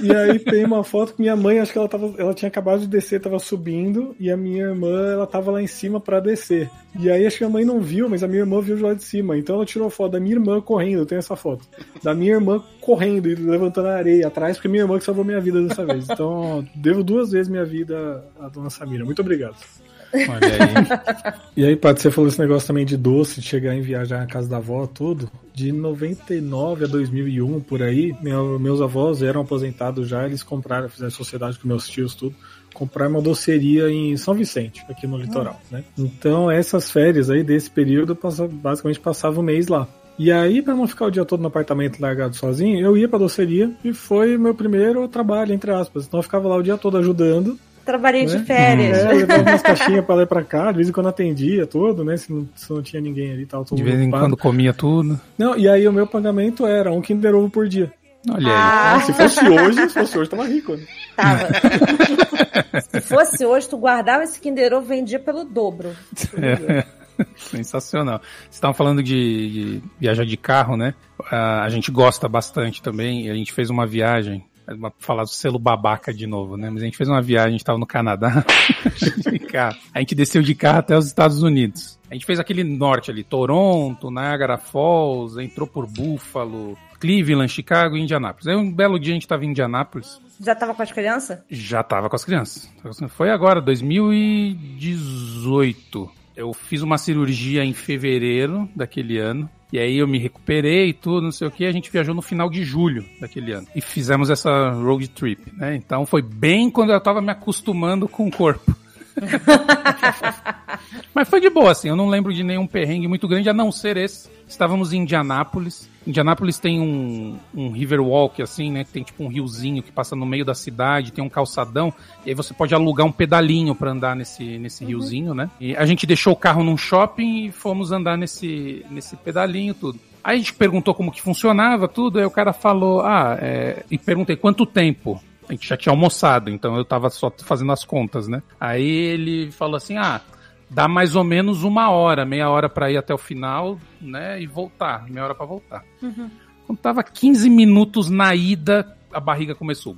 e aí tem uma foto que minha mãe, acho que ela, tava, ela tinha acabado de descer, tava subindo, e a minha irmã, ela tava lá em cima para descer. E aí acho que a mãe não viu, mas a minha irmã viu de lá de cima. Então ela tirou foto da minha irmã correndo, eu tenho essa foto. Da minha irmã correndo e levantando a areia atrás, porque minha irmã que salvou minha vida dessa vez. Então, devo duas vezes minha vida à dona Samira. Muito obrigado. Olha aí. e aí, Paty, você falou esse negócio também de doce, de chegar em viajar na casa da avó, tudo. De 99 a 2001, por aí, meu, meus avós eram aposentados já, eles compraram, fizeram sociedade com meus tios, tudo. Compraram uma doceria em São Vicente, aqui no litoral, hum. né? Então, essas férias aí desse período, basicamente passava um mês lá. E aí, para não ficar o dia todo no apartamento largado sozinho, eu ia pra doceria e foi meu primeiro trabalho, entre aspas. Então eu ficava lá o dia todo ajudando Trabalhei né? de férias. É, levava umas caixinhas pra lá e pra cá, de vez em quando atendia tudo, né? Se não, se não tinha ninguém ali, todo De vez em quando comia tudo. Não, e aí o meu pagamento era um Kinder Ovo por dia. Olha aí. Ah. se fosse hoje, se fosse hoje, tava rico, né? Tava. se fosse hoje, tu guardava esse Kinder Ovo vendia pelo dobro. É. Sensacional. Vocês estavam falando de, de, viajar de carro, né? a gente gosta bastante também. A gente fez uma viagem falar do selo babaca de novo, né? Mas a gente fez uma viagem, a gente tava no Canadá. A gente desceu de carro até os Estados Unidos. A gente fez aquele norte ali, Toronto, Niagara Falls, entrou por Buffalo, Cleveland, Chicago e Indianápolis. Aí um belo dia a gente tava em Indianápolis. Já tava com as crianças? Já tava com as crianças. Foi agora, 2018. Eu fiz uma cirurgia em fevereiro daquele ano. E aí eu me recuperei e tudo, não sei o que. A gente viajou no final de julho daquele ano. E fizemos essa road trip, né? Então foi bem quando eu tava me acostumando com o corpo. Mas foi de boa, assim. Eu não lembro de nenhum perrengue muito grande, a não ser esse. Estávamos em Indianápolis. Indianápolis tem um, um river walk, assim, né? Que tem tipo um riozinho que passa no meio da cidade, tem um calçadão. E aí você pode alugar um pedalinho para andar nesse, nesse uhum. riozinho, né? E a gente deixou o carro num shopping e fomos andar nesse, nesse pedalinho tudo. Aí a gente perguntou como que funcionava tudo, aí o cara falou, ah, é... e perguntei quanto tempo. A gente já tinha almoçado, então eu tava só fazendo as contas, né? Aí ele falou assim, ah, dá mais ou menos uma hora, meia hora para ir até o final, né? E voltar, meia hora para voltar. Uhum. Quando tava 15 minutos na ida, a barriga começou.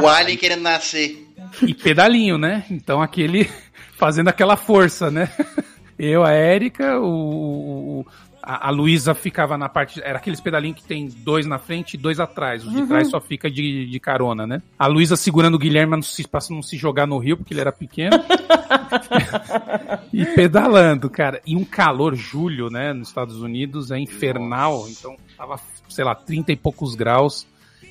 o alien querendo nascer. E pedalinho, né? Então aquele fazendo aquela força, né? Eu, a Érica, o, a, a Luísa ficava na parte. Era aqueles pedalinhos que tem dois na frente e dois atrás. O de uhum. trás só fica de, de carona, né? A Luísa segurando o Guilherme não se, pra não se jogar no rio, porque ele era pequeno. e pedalando, cara. E um calor, julho, né? Nos Estados Unidos é infernal. Então tava, sei lá, 30 e poucos graus.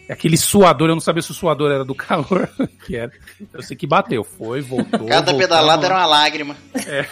Aquele suador, eu não sabia se o suador era do calor que era. Eu sei que bateu, foi, voltou. Cada voltou, pedalada era uma lágrima. É.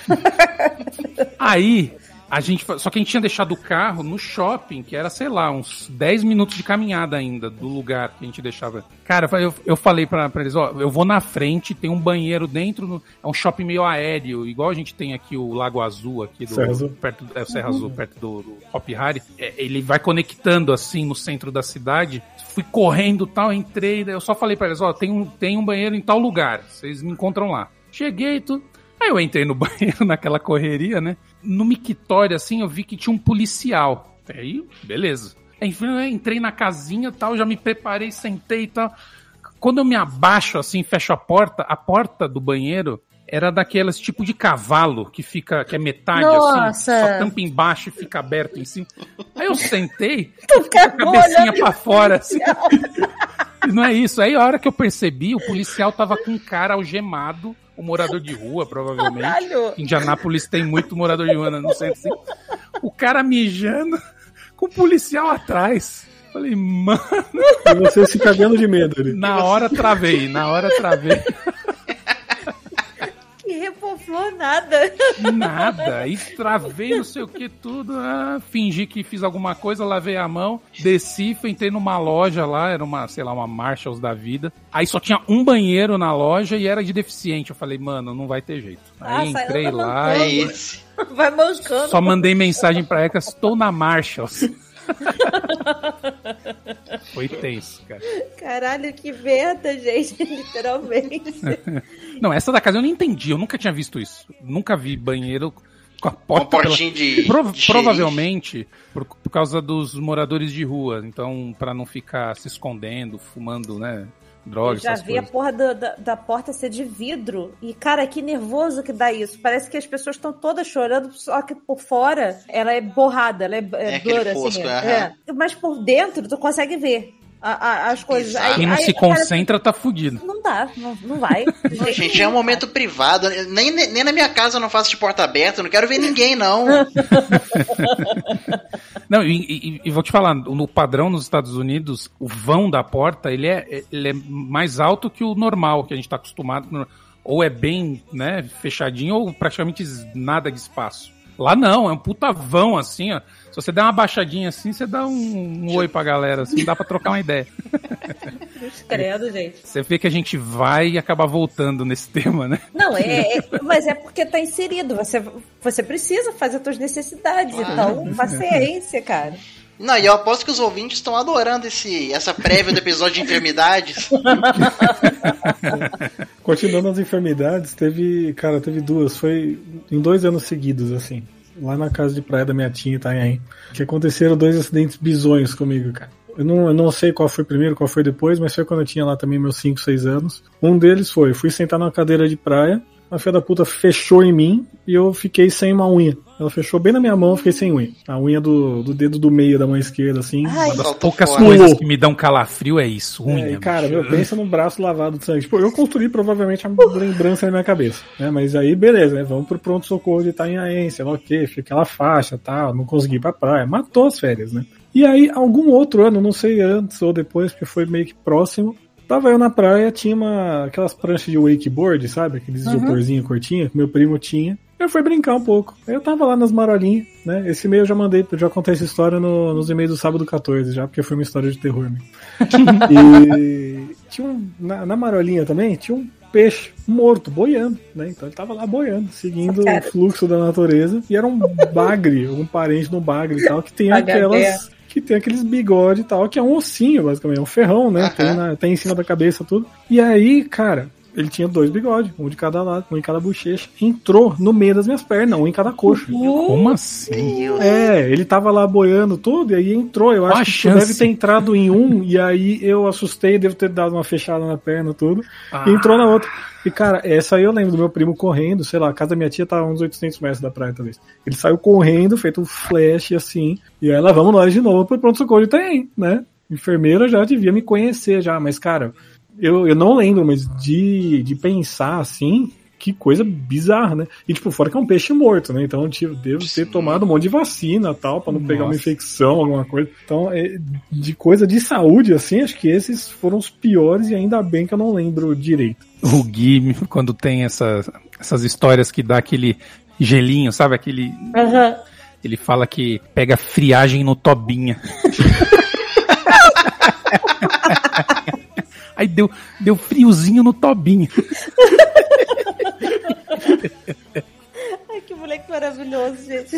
Aí, a gente, só que a gente tinha deixado o carro no shopping, que era, sei lá, uns 10 minutos de caminhada ainda do lugar que a gente deixava. Cara, eu, eu falei pra, pra eles, ó, eu vou na frente, tem um banheiro dentro, no, é um shopping meio aéreo, igual a gente tem aqui o Lago Azul, aqui do Serra Azul, perto, é, Serra Azul, perto do, do Hop Harry. É, ele vai conectando assim no centro da cidade. Fui correndo tal, entrei, eu só falei pra eles, ó, tem um, tem um banheiro em tal lugar, vocês me encontram lá. Cheguei, tudo. Aí eu entrei no banheiro naquela correria, né? No mictório, assim, eu vi que tinha um policial. Aí, beleza. Enfim, entrei na casinha tal, já me preparei, sentei e tal. Quando eu me abaixo, assim, fecho a porta, a porta do banheiro era daquelas tipo de cavalo que fica, que é metade assim, Nossa. assim, só tampa embaixo e fica aberto em cima. Aí eu sentei, com a cabecinha pra fora, assim. Não é isso. Aí a hora que eu percebi, o policial tava com um cara algemado, um morador de rua, provavelmente. Caralho. Em Indianápolis tem muito morador de rua, né? não sei assim. O cara mijando com o policial atrás. Falei, mano. E você se cagando de medo ali. Na hora travei, na hora travei. Repoflou nada. Nada. Aí travei não sei o que tudo. Ah, fingi que fiz alguma coisa, lavei a mão, desci, entrei numa loja lá, era uma, sei lá, uma Marshalls da vida. Aí só tinha um banheiro na loja e era de deficiente. Eu falei, mano, não vai ter jeito. Aí Ah, entrei lá mancando. E esse. Vai mancando. só mandei mensagem pra ela que estou na Marshalls. Foi tenso, cara. Caralho, que merda, gente. Literalmente. Não, essa da casa eu não entendi, eu nunca tinha visto isso. Nunca vi banheiro com a Com porta pela... portinho de. Prova- de provavelmente por, por causa dos moradores de rua, então pra não ficar se escondendo, fumando, né, Eu drogas, já vi a coisas. porra da, da, da porta ser de vidro. E, cara, que nervoso que dá isso. Parece que as pessoas estão todas chorando, só que por fora ela é borrada, ela é, é, É aquele blur, fosco, assim. aham. É. Mas por dentro tu consegue ver a- a- as coisas. Bizarro. Quem não Aí- se aí concentra tá fudido. Não dá, não, não vai. Não, gente, é um momento privado. Nem, nem na minha casa eu não faço de porta aberta. Eu não quero ver ninguém, não. Não, e, e- e vou te falar, no padrão nos Estados Unidos, o vão da porta, ele é, ele é mais alto que o normal, que a gente tá acostumado. Ou é bem, né, fechadinho, ou praticamente nada de espaço. Lá não, é um puta vão, assim, ó. Se você der uma baixadinha assim, você dá um, um oi pra galera, assim, dá pra trocar uma ideia. Credo, gente. Você vê que a gente vai e acaba voltando nesse tema, né? Não, é, é- mas é porque tá inserido. Você, você precisa fazer as suas necessidades. Então, paciência, cara. Não, e eu aposto que os ouvintes estão adorando esse, essa prévia do episódio de enfermidades. Continuando as enfermidades, teve, cara, teve duas, foi em dois anos seguidos, assim, lá na casa de praia da minha tia, Itanhaém, que aconteceram dois acidentes bizonhos comigo, cara. Eu não, eu não sei qual foi primeiro, qual foi depois, mas foi quando eu tinha lá também meus 5, 6 anos. Um deles foi, fui sentar numa cadeira de praia, a filha da puta fechou em mim e eu fiquei sem uma unha. Ela fechou bem na minha mão, eu fiquei sem unha. A unha do, do dedo do meio da mão esquerda, assim. Ai, Uma das poucas fora. coisas que me dão calafrio é isso, unha. É, cara, meu, pensa no braço lavado de sangue. Tipo, eu construí provavelmente a lembrança na minha cabeça, né? Mas aí, beleza, né? Vamos pro pronto-socorro de Itanhaém, sei lá o quê, fica aquela faixa tal, não consegui ir pra praia. Matou as férias, né? E aí, algum outro ano, não sei antes ou depois, porque foi meio que próximo, tava eu na praia, tinha uma, aquelas pranchas de wakeboard, sabe? Aqueles isoporzinho curtinho que meu primo tinha. Eu fui brincar um pouco. Eu tava lá nas marolinhas, né? Esse e-mail eu já mandei, eu já contei essa história no- nos e-mails do sábado 14, já, porque foi uma história de terror, né? E tinha um, na, na marolinha também, tinha um peixe morto, boiando, né? Então ele tava lá boiando, seguindo Cara. o fluxo da natureza. E era um bagre, um parente do bagre e tal, que tem aquelas. Que tem aqueles bigode e tal, que é um ossinho, basicamente, é um ferrão, né? Tem, na- tem em cima da cabeça tudo. E aí, cara, ele tinha dois bigodes, um de cada lado, um em cada bochecha. Entrou no meio das minhas pernas, um em cada coxa. Como assim? É, ele tava lá boiando tudo, e aí entrou. Eu acho a que chance? deve ter entrado em um, e aí eu assustei, devo ter dado uma fechada na perna, tudo. Ah. E entrou na outra. E cara, essa aí eu lembro do meu primo correndo, sei lá, a casa da minha tia tava a uns 800 metros da praia, talvez. Ele saiu correndo, feito um flash assim, e aí lá vamos nós de novo pro pronto-socorro de tem, né? Enfermeira já devia me conhecer já, mas cara, eu, eu não lembro, mas de, de pensar assim, que coisa bizarra, né? E tipo, fora que é um peixe morto, né? Então tipo, devo ter tomado um monte de vacina tal, pra não pegar uma Nossa. infecção, alguma coisa. Então, é, de coisa de saúde, assim, acho que esses foram os piores e ainda bem que eu não lembro direito. O Gui, quando tem essas, essas histórias que dá aquele gelinho, sabe? Aquele. Aham. Ele fala que pega friagem no Tobinha. Aí deu, deu friozinho no Tobinha. Ai, que moleque maravilhoso, gente.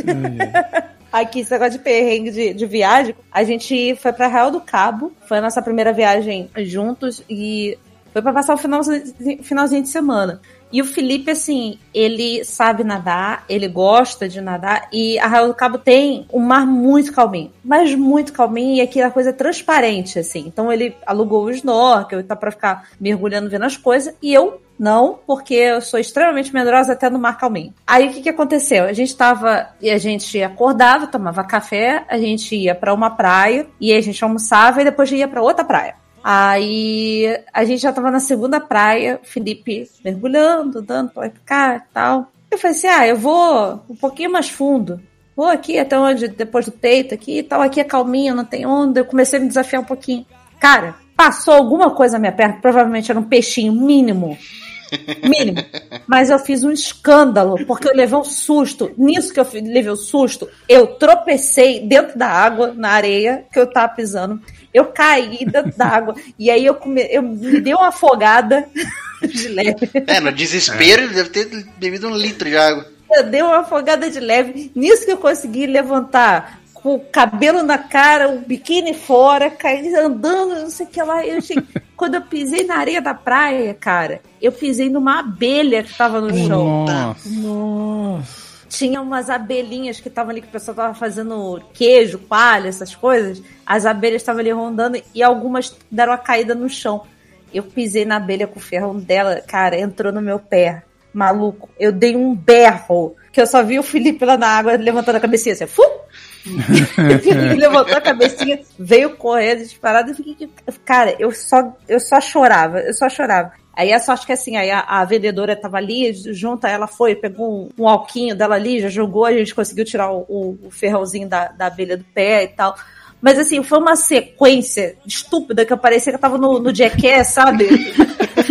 Aqui, esse negócio de perrengue de, de viagem, a gente foi pra Real do Cabo, foi a nossa primeira viagem juntos e foi pra passar o finalzinho, finalzinho de semana. E o Felipe, assim, ele sabe nadar, ele gosta de nadar, e a Real do Cabo tem um mar muito calminho, mas muito calminho, e aquela coisa transparente, assim. Então ele alugou o snorkel, tá pra ficar mergulhando, vendo as coisas, e eu não, porque eu sou extremamente medrosa até no mar calminho. Aí o que, que aconteceu? A gente tava, e a gente acordava, tomava café, a gente ia pra uma praia, e aí a gente almoçava, e depois ia pra outra praia. Aí a gente já tava na segunda praia, Felipe mergulhando, dando pra cá e tal. Eu falei assim: ah, eu vou um pouquinho mais fundo. Vou aqui até onde, depois do peito aqui e tal. Aqui é calminho, não tem onda. Eu comecei a me desafiar um pouquinho. Cara, passou alguma coisa na minha perna, provavelmente era um peixinho mínimo. Mínimo. Mas eu fiz um escândalo, porque eu levei um susto. Nisso que eu levei o um susto, eu tropecei dentro da água, na areia, que eu tava pisando. Eu caí dentro da água. E aí eu, come... eu me dei uma afogada de leve. É, no desespero ele deve ter bebido um litro de água. Eu dei uma afogada de leve. Nisso que eu consegui levantar com o cabelo na cara, o biquíni fora, caí andando, não sei o que lá. Eu cheguei... Quando eu pisei na areia da praia, cara, eu pisei numa abelha que tava no chão. Nossa. Tinha umas abelhinhas que estavam ali, que o pessoal tava fazendo queijo, palha, essas coisas. As abelhas estavam ali rondando e algumas deram a caída no chão. Eu pisei na abelha com o ferrão dela, cara, entrou no meu pé. Maluco, eu dei um berro, que eu só vi o Felipe lá na água levantando a cabecinha assim, fu! Ele levantou a cabecinha, veio correndo, disparado, e fiquei. Cara, eu só, eu só chorava, eu só chorava. Aí a sorte que assim, aí a, a, vendedora tava ali, junto ela foi, pegou um, um alquinho dela ali, já jogou, a gente conseguiu tirar o, o, o ferrãozinho da, da abelha do pé e tal. Mas assim, foi uma sequência estúpida que eu parecia que eu tava no, no Jackass, sabe?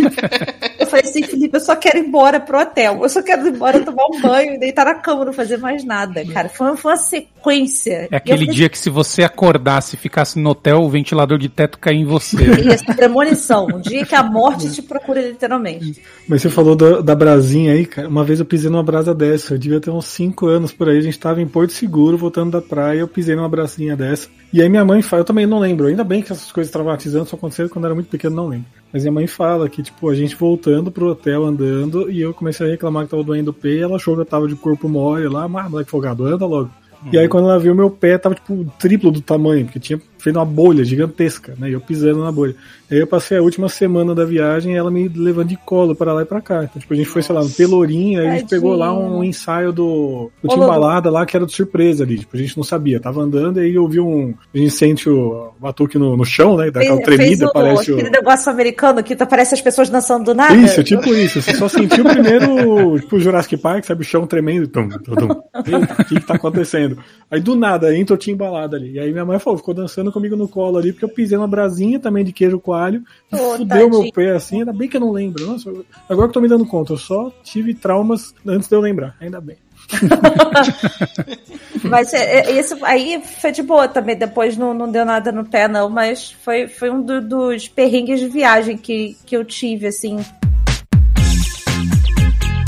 eu falei assim, Felipe, eu só quero ir embora pro hotel. Eu só quero ir embora tomar um banho e deitar na cama, não fazer mais nada, cara. Foi, foi uma sequência. É aquele falei, dia que se você acordasse e ficasse no hotel, o ventilador de teto cair em você. Isso, premonição. Um dia que a morte te procura literalmente. Mas você falou da, da brasinha aí, cara. Uma vez eu pisei numa brasa dessa. Eu devia ter uns 5 anos por aí. A gente tava em Porto Seguro, voltando da praia. Eu pisei numa bracinha dessa. E aí minha mãe fala, eu também não lembro, ainda bem que essas coisas traumatizantes só aconteceram quando eu era muito pequeno, não lembro. Mas minha mãe fala que, tipo, a gente voltando pro hotel andando e eu comecei a reclamar que tava doendo o pé e ela achou que eu tava de corpo mole lá, mas moleque folgado, anda logo. Uhum. E aí quando ela viu, meu pé tava, tipo, triplo do tamanho, porque tinha feito uma bolha gigantesca, né? Eu pisando na bolha. Aí eu passei a última semana da viagem e ela me levando de colo para lá e pra cá. Então, tipo, a gente foi, sei lá, no Pelourinho, aí a gente pegou lá um ensaio do, do Timbalada lá, que era de surpresa ali. Tipo, a gente não sabia, tava andando e aí eu vi um. A gente sente o batuque no, no chão, né? Daquela fez, tremida, fez o, parece. Aquele o... negócio americano que parece as pessoas dançando do nada. Isso, tipo isso. Você só sentiu primeiro, tipo, o Jurassic Park, sabe? O chão tremendo. Tum, tum, tum. O que, que tá acontecendo? Aí do nada entra o Timbalada ali. E aí minha mãe falou, ficou dançando comigo no colo ali, porque eu pisei uma brasinha também de queijo coalho oh, fudeu meu pé assim, ainda bem que eu não lembro. Nossa, agora que eu tô me dando conta, eu só tive traumas antes de eu lembrar, ainda bem. mas é, é, isso aí foi de boa também. Depois não, não deu nada no pé, não. Mas foi, foi um do, dos perrengues de viagem que, que eu tive, assim.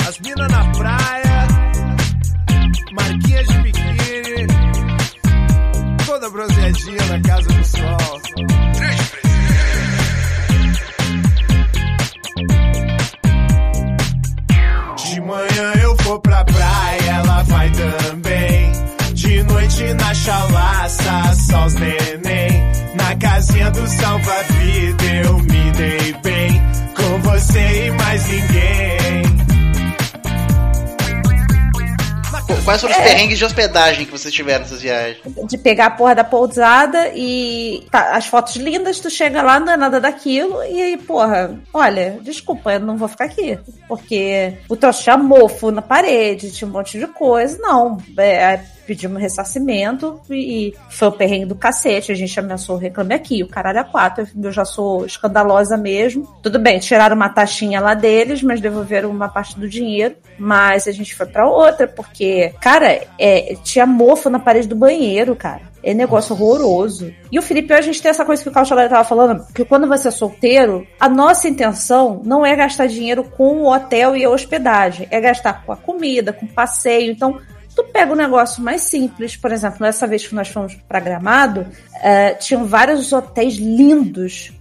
As minas na praia, marquinhas toda bronzeadinha na casa do sol. manhã eu vou pra praia, ela vai também. De noite na chalaça, só os neném. Na casinha do salva-vida eu me dei bem. Com você e mais ninguém. Quais foram os é. perrengues de hospedagem que vocês tiveram nessas viagens? De pegar a porra da pousada e tá, as fotos lindas, tu chega lá, não é nada daquilo, e aí, porra, olha, desculpa, eu não vou ficar aqui. Porque o troço tinha mofo na parede, tinha um monte de coisa. Não, é, pedimos ressarcimento e foi o perrengue do cacete. A gente ameaçou reclame aqui, o caralho a quatro. Eu já sou escandalosa mesmo. Tudo bem, tiraram uma taxinha lá deles, mas devolveram uma parte do dinheiro. Mas a gente foi para outra, porque, cara, é, tinha mofo na parede do banheiro, cara. É negócio horroroso. E o Felipe, a gente tem essa coisa que o Carlos Chalé tava falando, que quando você é solteiro, a nossa intenção não é gastar dinheiro com o hotel e a hospedagem, é gastar com a comida, com o passeio. Então, Tu pega um negócio mais simples, por exemplo, nessa vez que nós fomos para Gramado, uh, tinham vários hotéis lindos,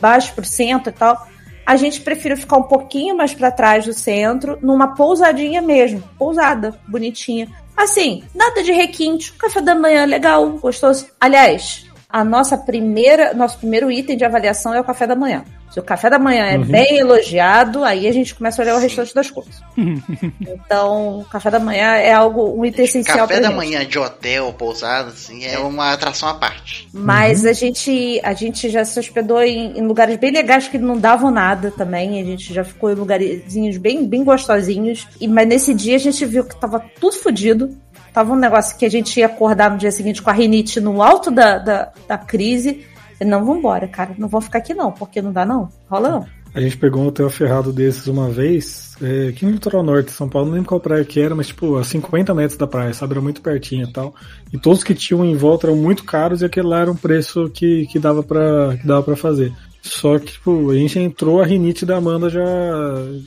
baixo pro centro e tal. A gente prefere ficar um pouquinho mais para trás do centro, numa pousadinha mesmo, pousada, bonitinha. Assim, nada de requinte, café da manhã legal, gostoso. Aliás, a nossa primeira, nosso primeiro item de avaliação é o café da manhã. Se o café da manhã é Uhum. bem elogiado, aí a gente começa a olhar o restante das coisas. então, o café da manhã é algo, um item essencial Café pra da gente. manhã de hotel, pousada, assim, é uma atração à parte. Mas Uhum. a gente a gente já se hospedou em, em lugares bem legais que não davam nada também. A gente já ficou em lugarzinhos bem, bem gostosinhos. E, mas nesse dia a gente viu que tava tudo fodido. Tava um negócio que a gente ia acordar no dia seguinte com a rinite no alto da, da, da crise. Não, vambora, cara. Não vou ficar aqui não, porque não dá não. Rola não. A gente pegou um hotel ferrado desses uma vez, é, aqui no litoral norte de São Paulo, não lembro qual praia que era, mas tipo, a 50 metros da praia, sabe? Era muito pertinho e tal. E todos que tinham em volta eram muito caros e aquele lá era um preço que, que, dava, pra, que dava pra fazer. Só que, tipo, a gente entrou, a rinite da Amanda já.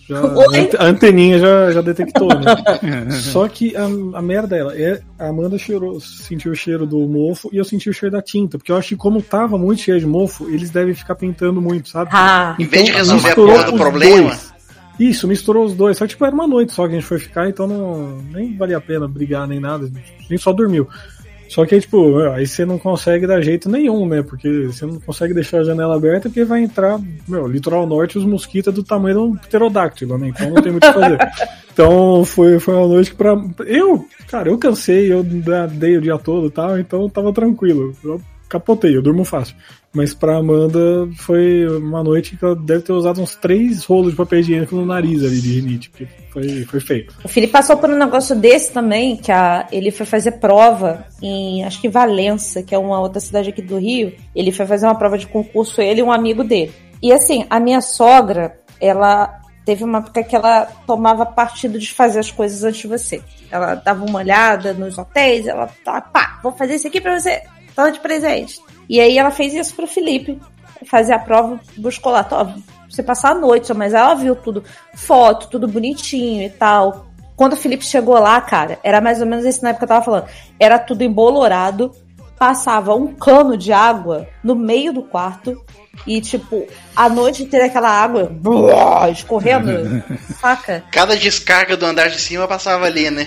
já a anteninha já, já detectou, né? Só que a, a merda dela é. A Amanda cheirou, sentiu o cheiro do mofo e eu senti o cheiro da tinta. Porque eu acho que, como tava muito cheio de mofo, eles devem ficar pintando muito, sabe? Ah, Em vez de Então, resolver a porra do os problema. dois. Isso, misturou os dois. Só que tipo, era uma noite só que a gente foi ficar, então não, nem valia a pena brigar nem nada. A gente só dormiu. Só que aí, tipo, aí você não consegue dar jeito nenhum, né? Porque você não consegue deixar a janela aberta porque vai entrar, meu, litoral norte, os mosquitos é do tamanho de um pterodáctilo, né? Então não tem muito o que fazer. Então foi, foi uma noite que pra. Eu, cara, eu cansei, eu dei o dia todo e tal, então tava tranquilo. Eu capotei, eu durmo fácil. Mas pra Amanda foi uma noite que ela deve ter usado uns três rolos de papel higiênico no nariz ali de rinite, porque foi, foi feio. O Felipe passou por um negócio desse também, que a, ele foi fazer prova em, acho que Valença, que é uma outra cidade aqui do Rio. Ele foi fazer uma prova de concurso, ele e um amigo dele. E assim, a minha sogra, ela teve uma época que ela tomava partido de fazer as coisas antes de você. Ela dava uma olhada nos hotéis, ela tá, pá, vou fazer isso aqui pra você, toma de presente. E aí ela fez isso pro Felipe, fazer a prova, buscou lá, ó, você passar a noite, só, mas ela viu tudo, foto, tudo bonitinho e tal. Quando o Felipe chegou lá, cara, era mais ou menos isso na época que eu tava falando. Era tudo embolorado, passava um cano de água no meio do quarto e, tipo, a noite inteira aquela água blá, escorrendo, saca? Cada descarga do andar de cima passava ali, né?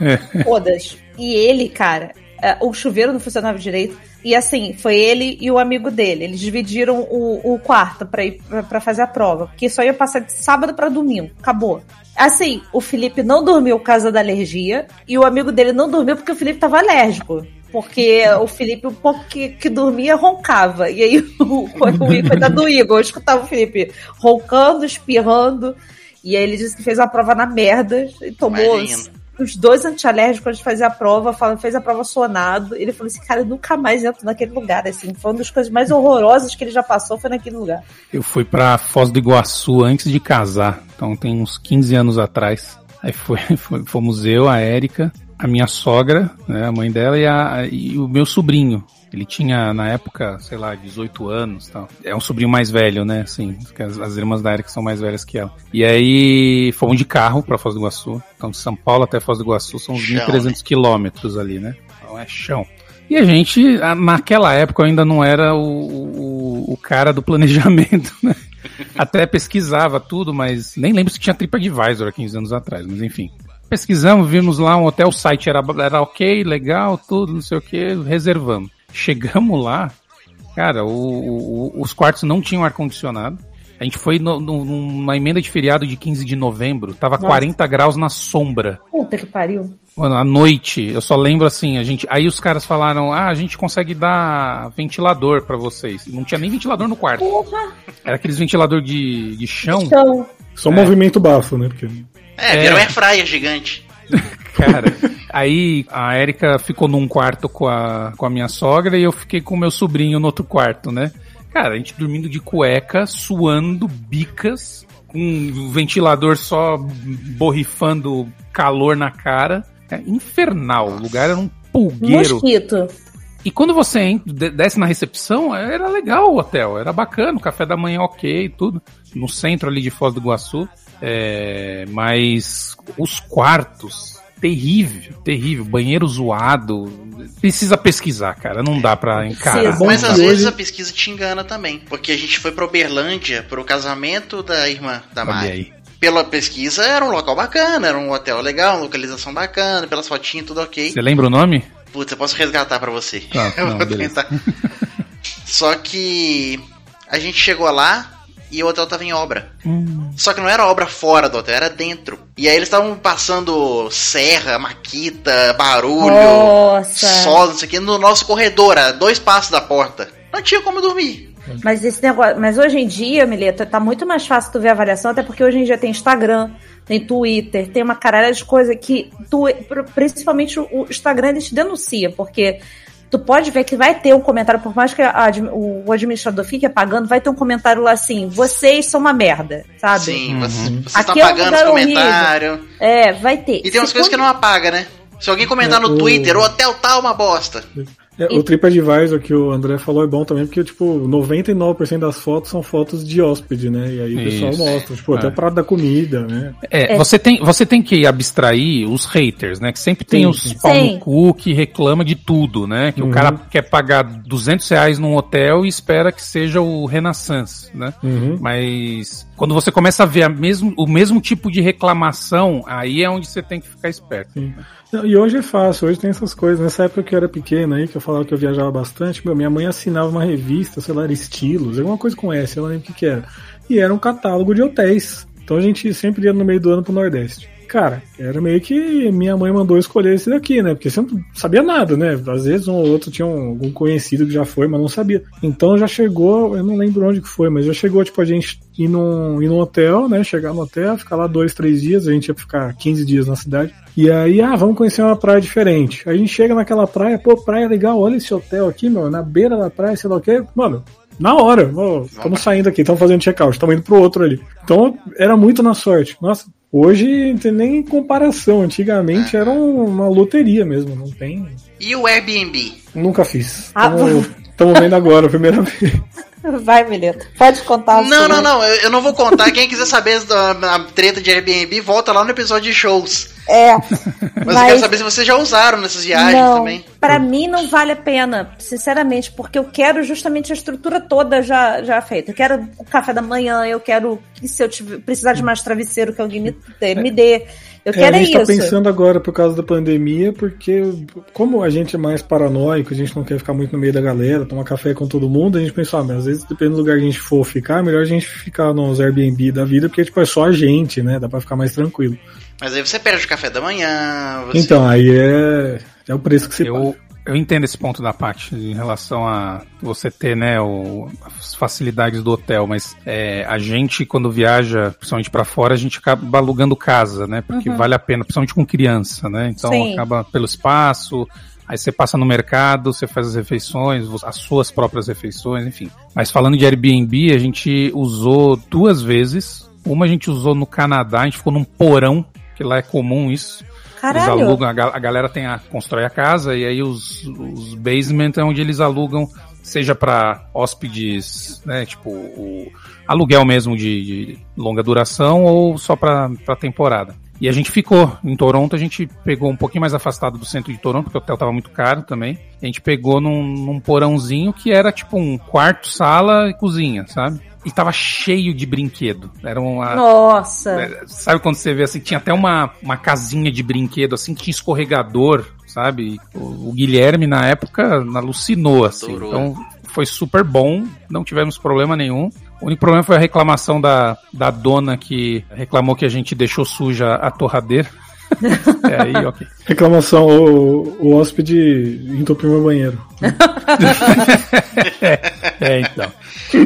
Todas. E ele, cara, o chuveiro não funcionava direito. E assim, foi ele e o amigo dele. Eles dividiram o, o quarto pra ir pra, fazer a prova. Porque só ia passar de sábado pra domingo. Acabou. Assim, o Felipe não dormiu por causa da alergia. E o amigo dele não dormiu porque o Felipe tava alérgico. Porque o Felipe, um pouco que, que dormia, roncava. E aí o, o coitado do Igor, eu escutava o Felipe roncando, espirrando. E aí ele disse que fez a prova na merda e tomou. Os dois antialérgicos antes de fazer a prova, fala- fez a prova sonado. Ele falou assim, cara, eu nunca mais entro naquele lugar, assim. Foi uma das coisas mais horrorosas que ele já passou, foi naquele lugar. Eu fui pra Foz do Iguaçu antes de casar, então tem uns 15 anos atrás. Aí foi, foi- fomos eu, a Érica, a minha sogra, né, a mãe dela, e, a- e o meu sobrinho. Ele tinha, na época, sei lá, 18 anos tal. É um sobrinho mais velho, né? Assim, porque as, as irmãs da Erika são mais velhas que ela. E aí fomos de carro pra Foz do Iguaçu. Então, de São Paulo até Foz do Iguaçu são uns Chão, 1.300 quilômetros ali, né? Então é chão. E a gente, naquela época, eu ainda não era o, o, o cara do planejamento, né? Até pesquisava tudo, mas nem lembro se tinha TripAdvisor há 15 anos atrás, mas enfim. Pesquisamos, vimos lá um hotel, o site era, era ok, legal, tudo, não sei o que, reservamos. Chegamos lá, cara, o- o- os quartos não tinham ar-condicionado. A gente foi no- no- numa emenda de feriado de 15 de novembro, tava Nossa. 40 graus na sombra. Puta que pariu. Mano, à noite, eu só lembro assim, a gente. Aí os caras falaram, ah, a gente consegue dar ventilador pra vocês. Não tinha nem ventilador no quarto. Porra! Era aqueles ventilador de, de chão. Então, Só movimento bafo, né? Porque É, É. virou um airfryer gigante. Cara, aí a Érica ficou num quarto com a, com a minha sogra e eu fiquei com o meu sobrinho no outro quarto, né? Cara, a gente dormindo de cueca, suando, bicas, com o ventilador só borrifando calor na cara. É infernal. O lugar era um pulgueiro. mosquito. E quando você desce na recepção, era legal o hotel, era bacana, o café da manhã ok, tudo. No centro ali de Foz do Iguaçu. É, mas os quartos, terrível, terrível. Banheiro zoado. Precisa pesquisar, cara. Não dá pra encarar. Precisa. Mas às vezes a pesquisa te engana também. Porque a gente foi pra Uberlândia pro casamento da irmã da Olha Mari. aí. Pela pesquisa era um local bacana, era um hotel legal, uma localização bacana, pelas fotinhas, tudo ok. Você lembra o nome? Putz, eu posso resgatar pra você. Tá, eu não, vou beleza. tentar. Só que a gente chegou lá e o hotel tava em obra. Hum. Só que não era obra fora do hotel, era dentro. E aí eles estavam passando serra, maquita, barulho, Nossa. sol, não sei o que, no nosso corredor, a dois passos da porta. Não tinha como dormir. Mas esse negócio, mas hoje em dia, Mileta, tá muito mais fácil tu ver a avaliação, até porque hoje em dia tem Instagram, tem Twitter, tem uma caralho de coisa que tu, principalmente o Instagram ele te denuncia, porque tu pode ver que vai ter um comentário, por mais que a, o administrador fique apagando, vai ter um comentário lá assim, vocês são uma merda, sabe? Sim, uhum. vocês estão apagando é um os comentários. É, vai ter. E tem umas coisas que não apaga, né? Se alguém comentar no Twitter, o hotel tá uma bosta. É, o TripAdvisor que o André falou é bom também, porque, tipo, 99% das fotos são fotos de hóspede, né? E aí o pessoal mostra, tipo, é. até o prato da comida, né? É, é, Você, tem, você tem que abstrair os haters, né? Que sempre tem sim, os sim. pau no cu que reclama de tudo, né? Que uhum. o cara quer pagar 200 reais num hotel e espera que seja o Renaissance, né? Uhum. Mas quando você começa a ver a mesmo, o mesmo tipo de reclamação, aí é onde você tem que ficar esperto. Sim. E hoje é fácil, hoje tem essas coisas. Nessa época que eu era pequena aí, que eu falava que eu viajava bastante, meu, minha mãe assinava uma revista, sei lá, era Estilos, alguma coisa com S, eu não lembro o que, que era. E era um catálogo de hotéis. Então a gente sempre ia no meio do ano pro Nordeste cara, era meio que minha mãe mandou escolher esse daqui, né? Porque você não sabia nada, né? Às vezes um ou outro tinha um, algum conhecido que já foi, mas não sabia. Então já chegou, eu não lembro onde que foi, mas já chegou, tipo, a gente ir num, ir num hotel, né? Chegar no hotel, ficar lá dois, três dias, a gente ia ficar 15 dias na cidade. E aí, ah, vamos conhecer uma praia diferente. Aí a gente chega naquela praia, pô, praia legal, olha esse hotel aqui, meu, na beira da praia, sei lá o quê. Mano, na hora, estamos saindo aqui, estamos fazendo check-out, estamos indo pro outro ali. Então era muito na sorte. Nossa, Hoje não tem nem comparação. Antigamente era uma loteria mesmo, não tem. E o Airbnb? Nunca fiz. Estamos vendo agora, a primeira vez. Vai, Mileta. Pode contar. Não, não, não. Eu, eu, não vou contar. Quem quiser saber da treta de Airbnb, volta lá no episódio de shows. É. Mas, mas, eu quero saber se vocês já usaram nessas viagens não, também. Para mim não vale a pena, sinceramente, porque eu quero justamente a estrutura toda já, já feita. Eu quero o café da manhã, eu quero que se eu tiver, precisar de mais travesseiro que alguém me, me dê. Eu quero é, a gente tá pensando agora por causa da pandemia, porque como a gente é mais paranoico, a gente não quer ficar muito no meio da galera, tomar café com todo mundo, a gente pensou, ah, mas às vezes depende do lugar que a gente for ficar, é melhor a gente ficar nos Airbnb da vida, porque tipo, é só a gente, né? Dá pra ficar mais tranquilo. Mas aí você perde o café da manhã. Você... Então, aí é, é o preço que você eu, paga. Eu entendo esse ponto da parte em relação a você ter, né, o, as facilidades do hotel, mas é, a gente, quando viaja, principalmente para fora, a gente acaba alugando casa, né, porque uhum. vale a pena, principalmente com criança, né, então Sim. acaba pelo espaço, Aí você passa no mercado, você faz as refeições, as suas próprias refeições, enfim. Mas falando de Airbnb, a gente usou duas vezes. Uma a gente usou no Canadá, a gente ficou num porão que lá é comum isso. Caralho. Eles alugam, a, galera tem a, constrói a casa e aí os, os basement é onde eles alugam, seja para hóspedes, né, tipo o aluguel mesmo de, de longa duração ou só para temporada. E a gente ficou em Toronto, a gente pegou um pouquinho mais afastado do centro de Toronto, porque o hotel tava muito caro também. A gente pegou num, num porãozinho que era tipo um quarto, sala e cozinha, sabe? E tava cheio de brinquedo. Era uma. Nossa! É, sabe quando você vê assim, tinha até uma, uma casinha de brinquedo, assim, que tinha escorregador, sabe? O, o Guilherme, na época, alucinou, assim. Adorou. Então foi super bom, não tivemos problema nenhum. O único problema foi a reclamação da, da dona que reclamou que a gente deixou suja a torradeira. é aí, ok. Reclamação, o, o hóspede entupiu meu banheiro. é, é, então.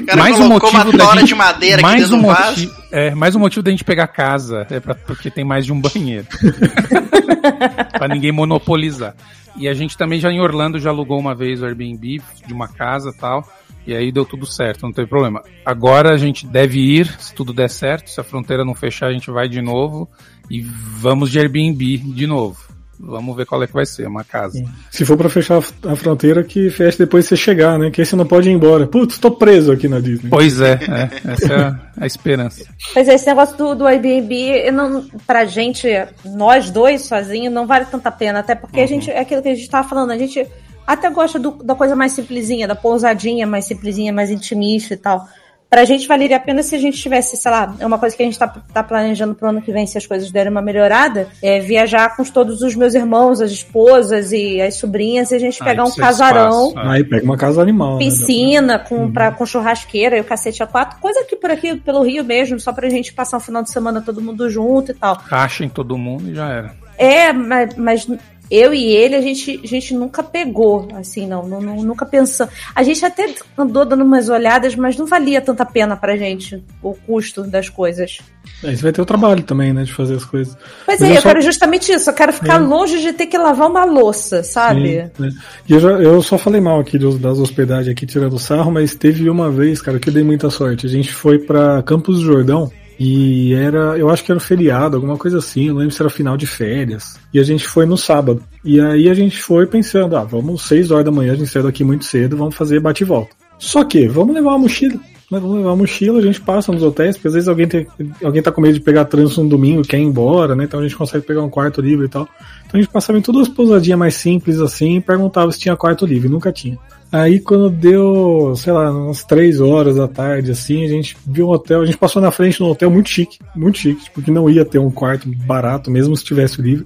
Cara mais um motivo uma tora gente, de madeira mais um motivo, é, mais um motivo da gente pegar casa, é pra, porque tem mais de um banheiro. pra ninguém monopolizar. E a gente também já em Orlando já alugou uma vez o Airbnb de uma casa tal. E aí deu tudo certo, não teve problema. Agora a gente deve ir, se tudo der certo, se a fronteira não fechar, a gente vai de novo e vamos de Airbnb de novo. Vamos ver qual é que vai ser, uma casa. Se for para fechar a fronteira, que feche depois de você chegar, né? Que aí você não pode ir embora. Putz, tô preso aqui na Disney. Pois é, é essa é a, a, esperança. Pois é, esse negócio do, do Airbnb, não, pra gente, nós dois sozinhos, não vale tanta pena. Até porque uhum. a gente, é aquilo que a gente tava falando, a gente até gosta do, da coisa mais simplesinha, da pousadinha mais simplesinha, mais intimista e tal. Pra gente valeria a pena se a gente tivesse, sei lá, é uma coisa que a gente tá, tá planejando pro ano que vem, se as coisas derem uma melhorada, é viajar com todos os meus irmãos, as esposas e as sobrinhas, e a gente Ah, pegar um é casarão. espaço, Aí pega uma casa animal. né? Piscina com, pra, com churrasqueira e o cacete a quatro, coisa que por aqui, pelo Rio mesmo, só pra gente passar um final de semana todo mundo junto e tal. Caixa em todo mundo e já era. É, mas, mas eu e ele, a gente, a gente nunca pegou, assim, não, não, nunca pensou. A gente até andou dando umas olhadas, mas não valia tanta pena pra gente o custo das coisas. Aí você vai ter o trabalho também, né? De fazer as coisas. Pois Mas é, eu eu só- quero justamente isso, eu quero ficar É. longe de ter que lavar uma louça, sabe? Sim, né? E eu, já- eu só falei mal aqui das hospedagens aqui, tirando sarro, mas teve uma vez, cara, que eu dei muita sorte. A gente foi pra Campos do Jordão e era, eu acho que era um feriado, alguma coisa assim, eu não lembro se era final de férias. E a gente foi no sábado. E aí a gente foi pensando, ah, vamos seis horas da manhã, a gente saiu daqui muito cedo, vamos fazer bate e volta. Só que, vamos levar uma mochila. né? Vamos levar uma mochila, a gente passa nos hotéis, porque às vezes alguém, tem, alguém tá com medo de pegar trânsito no domingo, quer ir embora, né? Então a gente consegue pegar um quarto livre e tal. Então a gente passava em todas as pousadinhas mais simples assim e perguntava se tinha quarto livre. Nunca tinha. Aí quando deu, sei lá, umas três horas da tarde, assim, a gente viu um hotel, a gente passou na frente de um hotel muito chique, muito chique, porque não ia ter um quarto barato, mesmo se tivesse livre.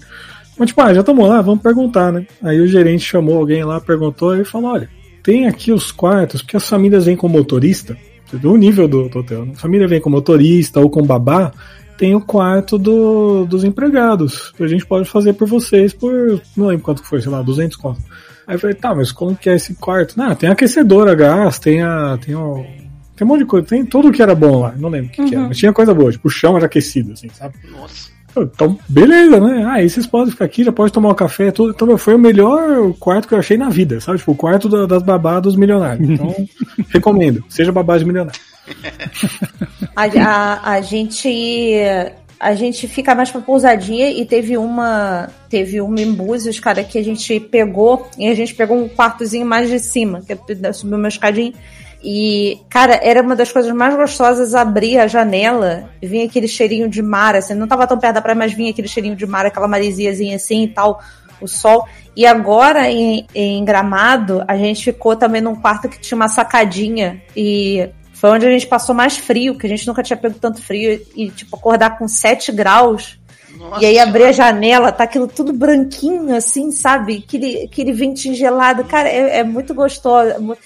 Mas tipo, ah, já estamos lá, vamos perguntar, né? Aí o gerente chamou alguém lá, perguntou, e falou, olha, tem aqui os quartos, porque as famílias vêm com motorista, você viu o nível do, do hotel, né? A família vem com motorista ou com babá, tem o quarto do, dos empregados, que a gente pode fazer por vocês por, não lembro quanto foi, sei lá, 200 conto. Aí eu falei, tá, mas como que é esse quarto? Não, tem aquecedor a gás, tem a, tem o, tem um monte de coisa, tem tudo que era bom lá, não lembro o que, que era, mas tinha coisa boa, tipo, o chão era aquecido, assim, sabe? Nossa. Então, beleza, né? Ah, aí vocês podem ficar aqui, já pode tomar um café, tudo. Então, foi o melhor quarto que eu achei na vida, sabe? Tipo, o quarto da- das babás dos milionários. Então, recomendo. Seja babá de milionário. A, a, a gente. A gente fica mais pra pousadinha e teve uma. Teve uma em Búzios, cara, que a gente pegou. E a gente pegou um quartozinho mais de cima, que é- subiu uma escadinha. E, cara, era uma das coisas mais gostosas abrir a janela e vinha aquele cheirinho de mar, assim, não tava tão perto da praia, mas vinha aquele cheirinho de mar, aquela maresiazinha assim e tal, o sol. E agora em, em Gramado, a gente ficou também num quarto que tinha uma sacadinha e foi onde a gente passou mais frio, que a gente nunca tinha pego tanto frio e, tipo, acordar com 7 graus. Nossa E aí abrir a janela, tá aquilo tudo branquinho, assim, sabe? Aquele, aquele ventinho gelado. Cara, é, é muito gostoso. é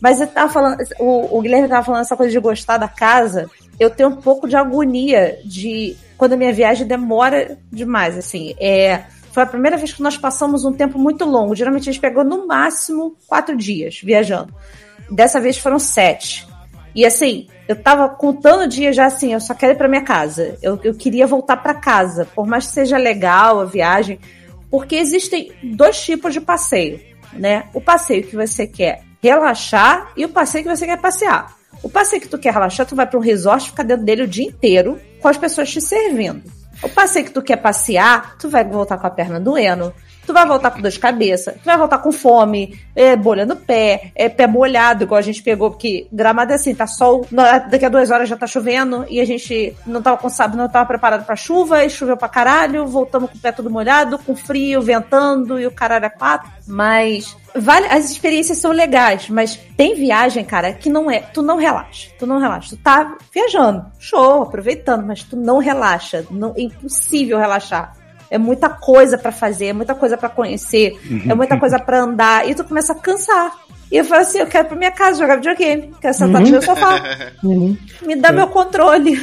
Mas eu tava falando, o, o Guilherme tava falando essa coisa de gostar da casa. Eu tenho um pouco de agonia de quando a minha viagem demora demais, assim. É, foi a primeira vez que nós passamos um tempo muito longo. Geralmente a gente pegou no máximo quatro dias viajando. Dessa vez foram sete. E assim, eu tava contando dias já assim, eu só quero ir pra minha casa. Eu, eu queria voltar pra casa, por mais que seja legal a viagem, porque existem dois tipos de passeio, né? O passeio que você quer relaxar e o passeio que você quer passear. O passeio que tu quer relaxar, tu vai para um resort, ficar dentro dele o dia inteiro, com as pessoas te servindo. O passeio que tu quer passear, tu vai voltar com a perna doendo, tu vai voltar com dor de cabeça, tu vai voltar com fome, é, bolha no pé, é pé molhado, igual a gente pegou, porque gramado é assim, tá sol, daqui a duas horas já tá chovendo, e a gente não tava com sabe, não tava preparado pra chuva, e choveu pra caralho, voltamos com o pé todo molhado, com frio, ventando, e o caralho é quatro, mas vale, as experiências são legais, mas tem viagem, cara, que não é, tu não relaxa, tu não relaxa, tu tá viajando, show, aproveitando, mas tu não relaxa, não, é impossível relaxar. É muita coisa pra fazer, é muita coisa pra conhecer, é muita coisa pra andar, e tu começa a cansar. E eu falo assim, eu quero ir pra minha casa jogar videogame, quero sentar no meu sofá, Uhum. me dá É. meu controle.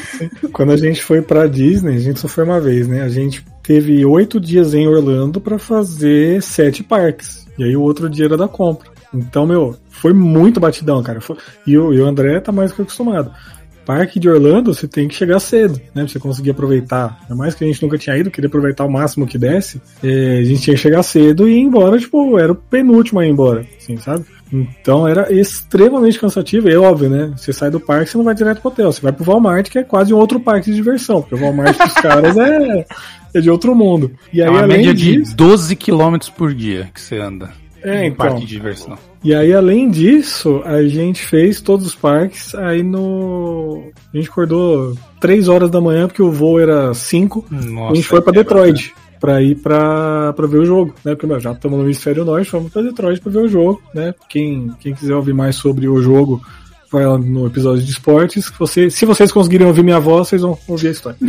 Quando a gente foi pra Disney, a gente só foi uma vez, né? A gente teve oito dias em Orlando pra fazer sete parques. E aí o outro dia era da compra. Então, meu, foi muito batidão, cara. Foi- E, e o André tá mais que acostumado. Parque de Orlando, você tem que chegar cedo, né? Pra você conseguir aproveitar. Ainda mais que a gente nunca tinha ido, queria aproveitar o máximo que desse. É, a gente tinha que chegar cedo e ir embora, tipo, era o penúltimo a ir embora, assim, sabe? Então era extremamente cansativo. É óbvio, né? Você sai do parque, você não vai direto pro hotel. Você vai pro Walmart, que é quase um outro parque de diversão. Porque o Walmart dos caras é, é de outro mundo. E É aí, uma além média de disso, 12 km por dia que você anda. É, em então. parque de diversão. E aí, além disso, a gente fez todos os parques. Aí no. A gente acordou 3 horas da manhã, porque o voo era 5. Nossa, a gente foi pra é Detroit. Pra ir pra, pra ver o jogo, né? Porque meu, já estamos no hemisfério norte, fomos pra Detroit pra ver o jogo, né? Quem, quem quiser ouvir mais sobre o jogo, vai lá no episódio de esportes. Que você, se vocês conseguirem ouvir minha voz, vocês vão ouvir a história.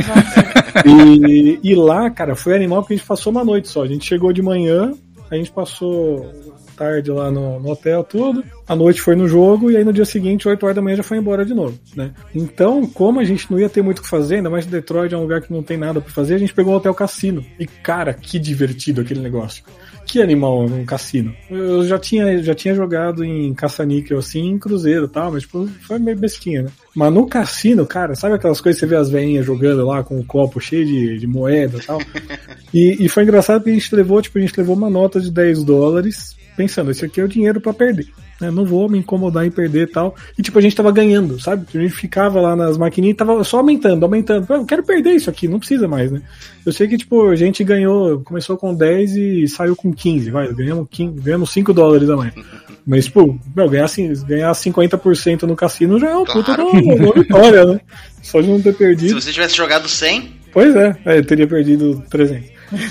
e, e lá, cara, foi animal porque a gente passou uma noite só. A gente chegou de manhã, a gente passou tarde lá no, no, hotel, tudo. A noite foi no jogo e aí no dia seguinte, 8 horas da manhã, já foi embora de novo, né? Então, como a gente não ia ter muito o que fazer, ainda mais Detroit é um lugar que não tem nada para fazer, a gente pegou um hotel cassino. E cara, que divertido aquele negócio. Que animal um cassino. Eu já tinha, já tinha jogado em caça-níquel assim, em cruzeiro e tal, mas tipo, foi meio bestinha, né? Mas no cassino, cara, sabe aquelas coisas que você vê as veinhas jogando lá com o um copo cheio de, de moeda e tal? e, e foi engraçado porque a gente levou, tipo, a gente levou uma nota de 10 dólares pensando, esse aqui é o dinheiro para perder. Né? Não vou me incomodar em perder e tal. E tipo, a gente tava ganhando, sabe? A gente ficava lá nas maquininhas e tava só aumentando, aumentando. Eu quero perder isso aqui, não precisa mais, né? Eu sei que, tipo, a gente ganhou, começou com 10 e saiu com 15, vai, ganhamos, 15, ganhamos 5 dólares a mais. Mas, pô, meu, ganhar, ganhar 50% no cassino já é uma puta claro. uma, vitória, né? Só de não ter perdido. Se você tivesse jogado 100? Pois é, é eu teria perdido 300.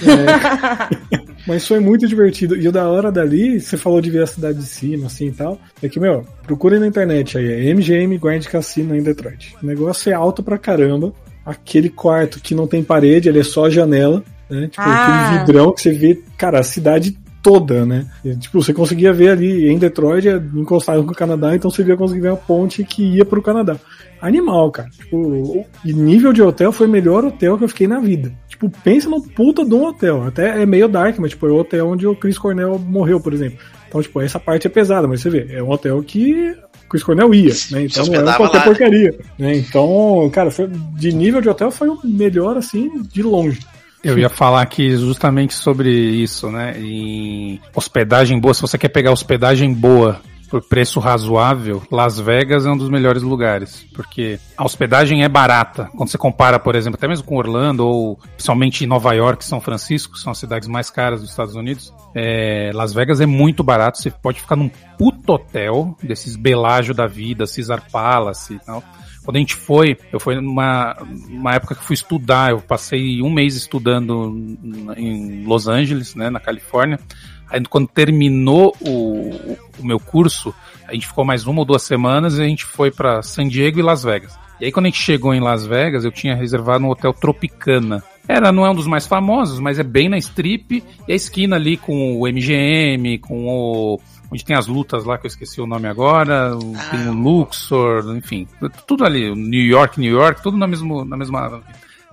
É... Mas foi muito divertido. E o da hora dali, você falou de ver a cidade de cima, assim e tal. É que, meu, procurem na internet aí, é MGM Grand Casino em Detroit. O negócio é alto pra caramba. Aquele quarto que não tem parede, ele é só janela. Né? Tipo, ah. aquele vidrão que você vê, cara, a cidade toda, né? E, tipo, você conseguia ver ali em Detroit, é encostado com o Canadá, então você via conseguir ver a ponte que ia pro Canadá. Animal, cara. Tipo, e nível de hotel foi o melhor hotel que eu fiquei na vida. Tipo, pensa no puta de um hotel. Até é meio dark, mas tipo, é o hotel onde o Chris Cornell morreu, por exemplo. Então, tipo, essa parte é pesada, mas você vê, é um hotel que Chris Cornell ia, né? Então não era qualquer lá, porcaria. Né? Então, cara, foi, de nível de hotel foi o melhor, assim, de longe. Eu ia falar aqui justamente sobre isso, né? Em hospedagem boa, se você quer pegar hospedagem boa por preço razoável, Las Vegas é um dos melhores lugares, porque a hospedagem é barata. Quando você compara, por exemplo, até mesmo com Orlando ou principalmente Nova York, São Francisco, que são as cidades mais caras dos Estados Unidos, é, Las Vegas é muito barato. Você pode ficar num puto hotel desses Belágio da vida, Caesar Palace e tal. Quando a gente foi, eu fui numa uma época que fui estudar, eu passei um mês estudando em Los Angeles, né, na Califórnia. Aí quando terminou o, o meu curso, a gente ficou mais uma ou duas semanas e a gente foi para San Diego e Las Vegas. E aí quando a gente chegou em Las Vegas, eu tinha reservado um hotel Tropicana. Era, não é um dos mais famosos, mas é bem na strip e a esquina ali com o MGM, com o onde tem as lutas lá que eu esqueci o nome agora, tem o Luxor, enfim, tudo ali, New York, New York, tudo na mesma na mesma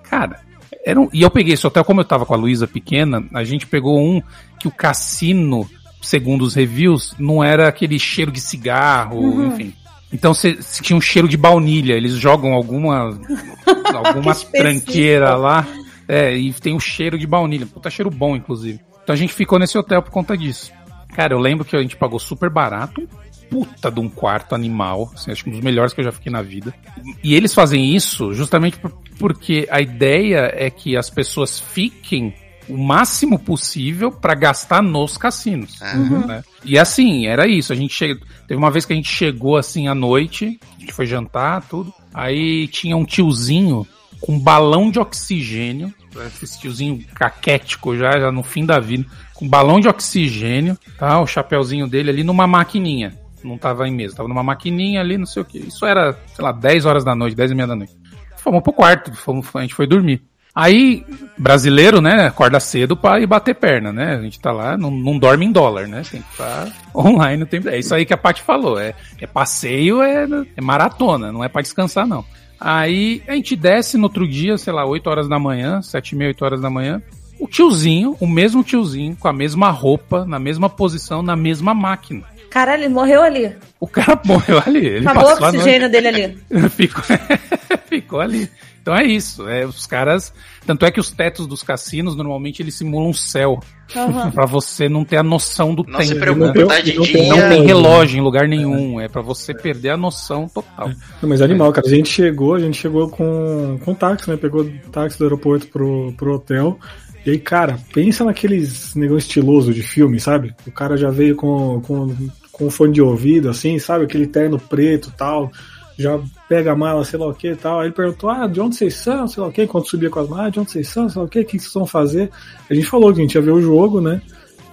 Cara, era um, e eu peguei esse hotel, como eu tava com a Luísa pequena, a gente pegou um que o cassino, segundo os reviews, não era aquele cheiro de cigarro, uhum. enfim. Então se, tinha um cheiro de baunilha, eles jogam alguma alguma tranqueira lá, é, e tem um cheiro de baunilha, puta cheiro bom inclusive. Então a gente ficou nesse hotel por conta disso. Cara, eu lembro que a gente pagou super barato, puta de um quarto animal, assim, acho que um dos melhores que eu já fiquei na vida. E eles fazem isso justamente porque a ideia é que as pessoas fiquem o máximo possível para gastar nos cassinos. Uhum. Né? E assim, era isso. A gente chega... Teve uma vez que a gente chegou assim à noite, a gente foi jantar, tudo. Aí tinha um tiozinho com um balão de oxigênio, esse tiozinho caquético já, já no fim da vida, com balão de oxigênio, tá? O chapéuzinho dele ali numa maquininha não tava em mesa, tava numa maquininha ali, não sei o que. Isso era, sei lá, 10 horas da noite, 10 e meia da noite. Fomos pro quarto, fomos, a gente foi dormir. Aí, brasileiro, né, acorda cedo pra ir bater perna, né? A gente tá lá, não, não dorme em dólar, né? Tem que estar tá online no tempo. É isso aí que a Paty falou. É, é passeio, é, é maratona, não é para descansar, não. Aí a gente desce no outro dia, sei lá, 8 horas da manhã, 7 e meia, 8 horas da manhã. O tiozinho, o mesmo tiozinho, com a mesma roupa, na mesma posição, na mesma máquina. Caralho, ele morreu ali. O cara morreu ali. Ele Acabou o oxigênio dele ali. ficou, ficou ali. Então é isso. É, os caras. Tanto é que os tetos dos cassinos normalmente eles simulam céu. Uhum. pra você não ter a noção do não tempo. Se preocupe, né? tá de não, dia. não tem relógio em lugar nenhum. É para você perder a noção total. Não, mas é animal, cara. A gente chegou, a gente chegou com, com táxi, né? Pegou táxi do aeroporto pro, pro hotel. E aí, cara, pensa naqueles negócio estiloso de filme, sabe? O cara já veio com, com, com fone de ouvido, assim, sabe? Aquele terno preto tal. Já pega a mala, sei lá o que tal. Aí ele perguntou, ah, de onde vocês são, sei lá o que, quando subia com as malas, de onde vocês são, sei lá o que, o que vocês vão fazer? A gente falou que a gente ia ver o jogo, né?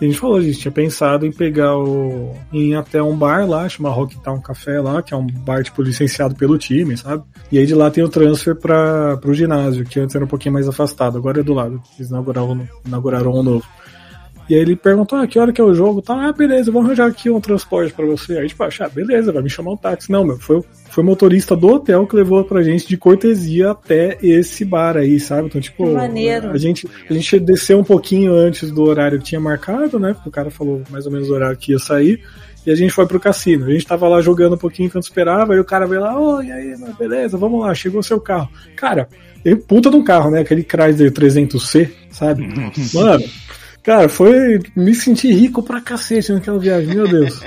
A gente falou, a gente tinha pensado em pegar o. em até um bar lá, chama Rock Town Café lá, que é um bar, tipo, licenciado pelo time, sabe? E aí de lá tem o transfer para pro ginásio, que antes era um pouquinho mais afastado, agora é do lado. Eles inauguraram, inauguraram um novo. E aí ele perguntou, ah, que hora que é o jogo? Tá, ah, beleza, vou arranjar aqui um transporte para você. Aí, tipo, ah, beleza, vai me chamar um táxi. Não, meu, foi, foi o motorista do hotel que levou pra gente de cortesia até esse bar aí, sabe? Então, tipo, maneiro. a gente, a gente desceu um pouquinho antes do horário que tinha marcado, né? Porque o cara falou mais ou menos o horário que ia sair. E a gente foi pro cassino. A gente tava lá jogando um pouquinho enquanto esperava, e o cara veio lá, oi, aí, beleza, vamos lá, chegou o seu carro. Cara, ele puta de um carro, né? Aquele Chrysler 300C, sabe? Mano, Cara, foi. Me senti rico pra cacete naquela viagem, meu Deus.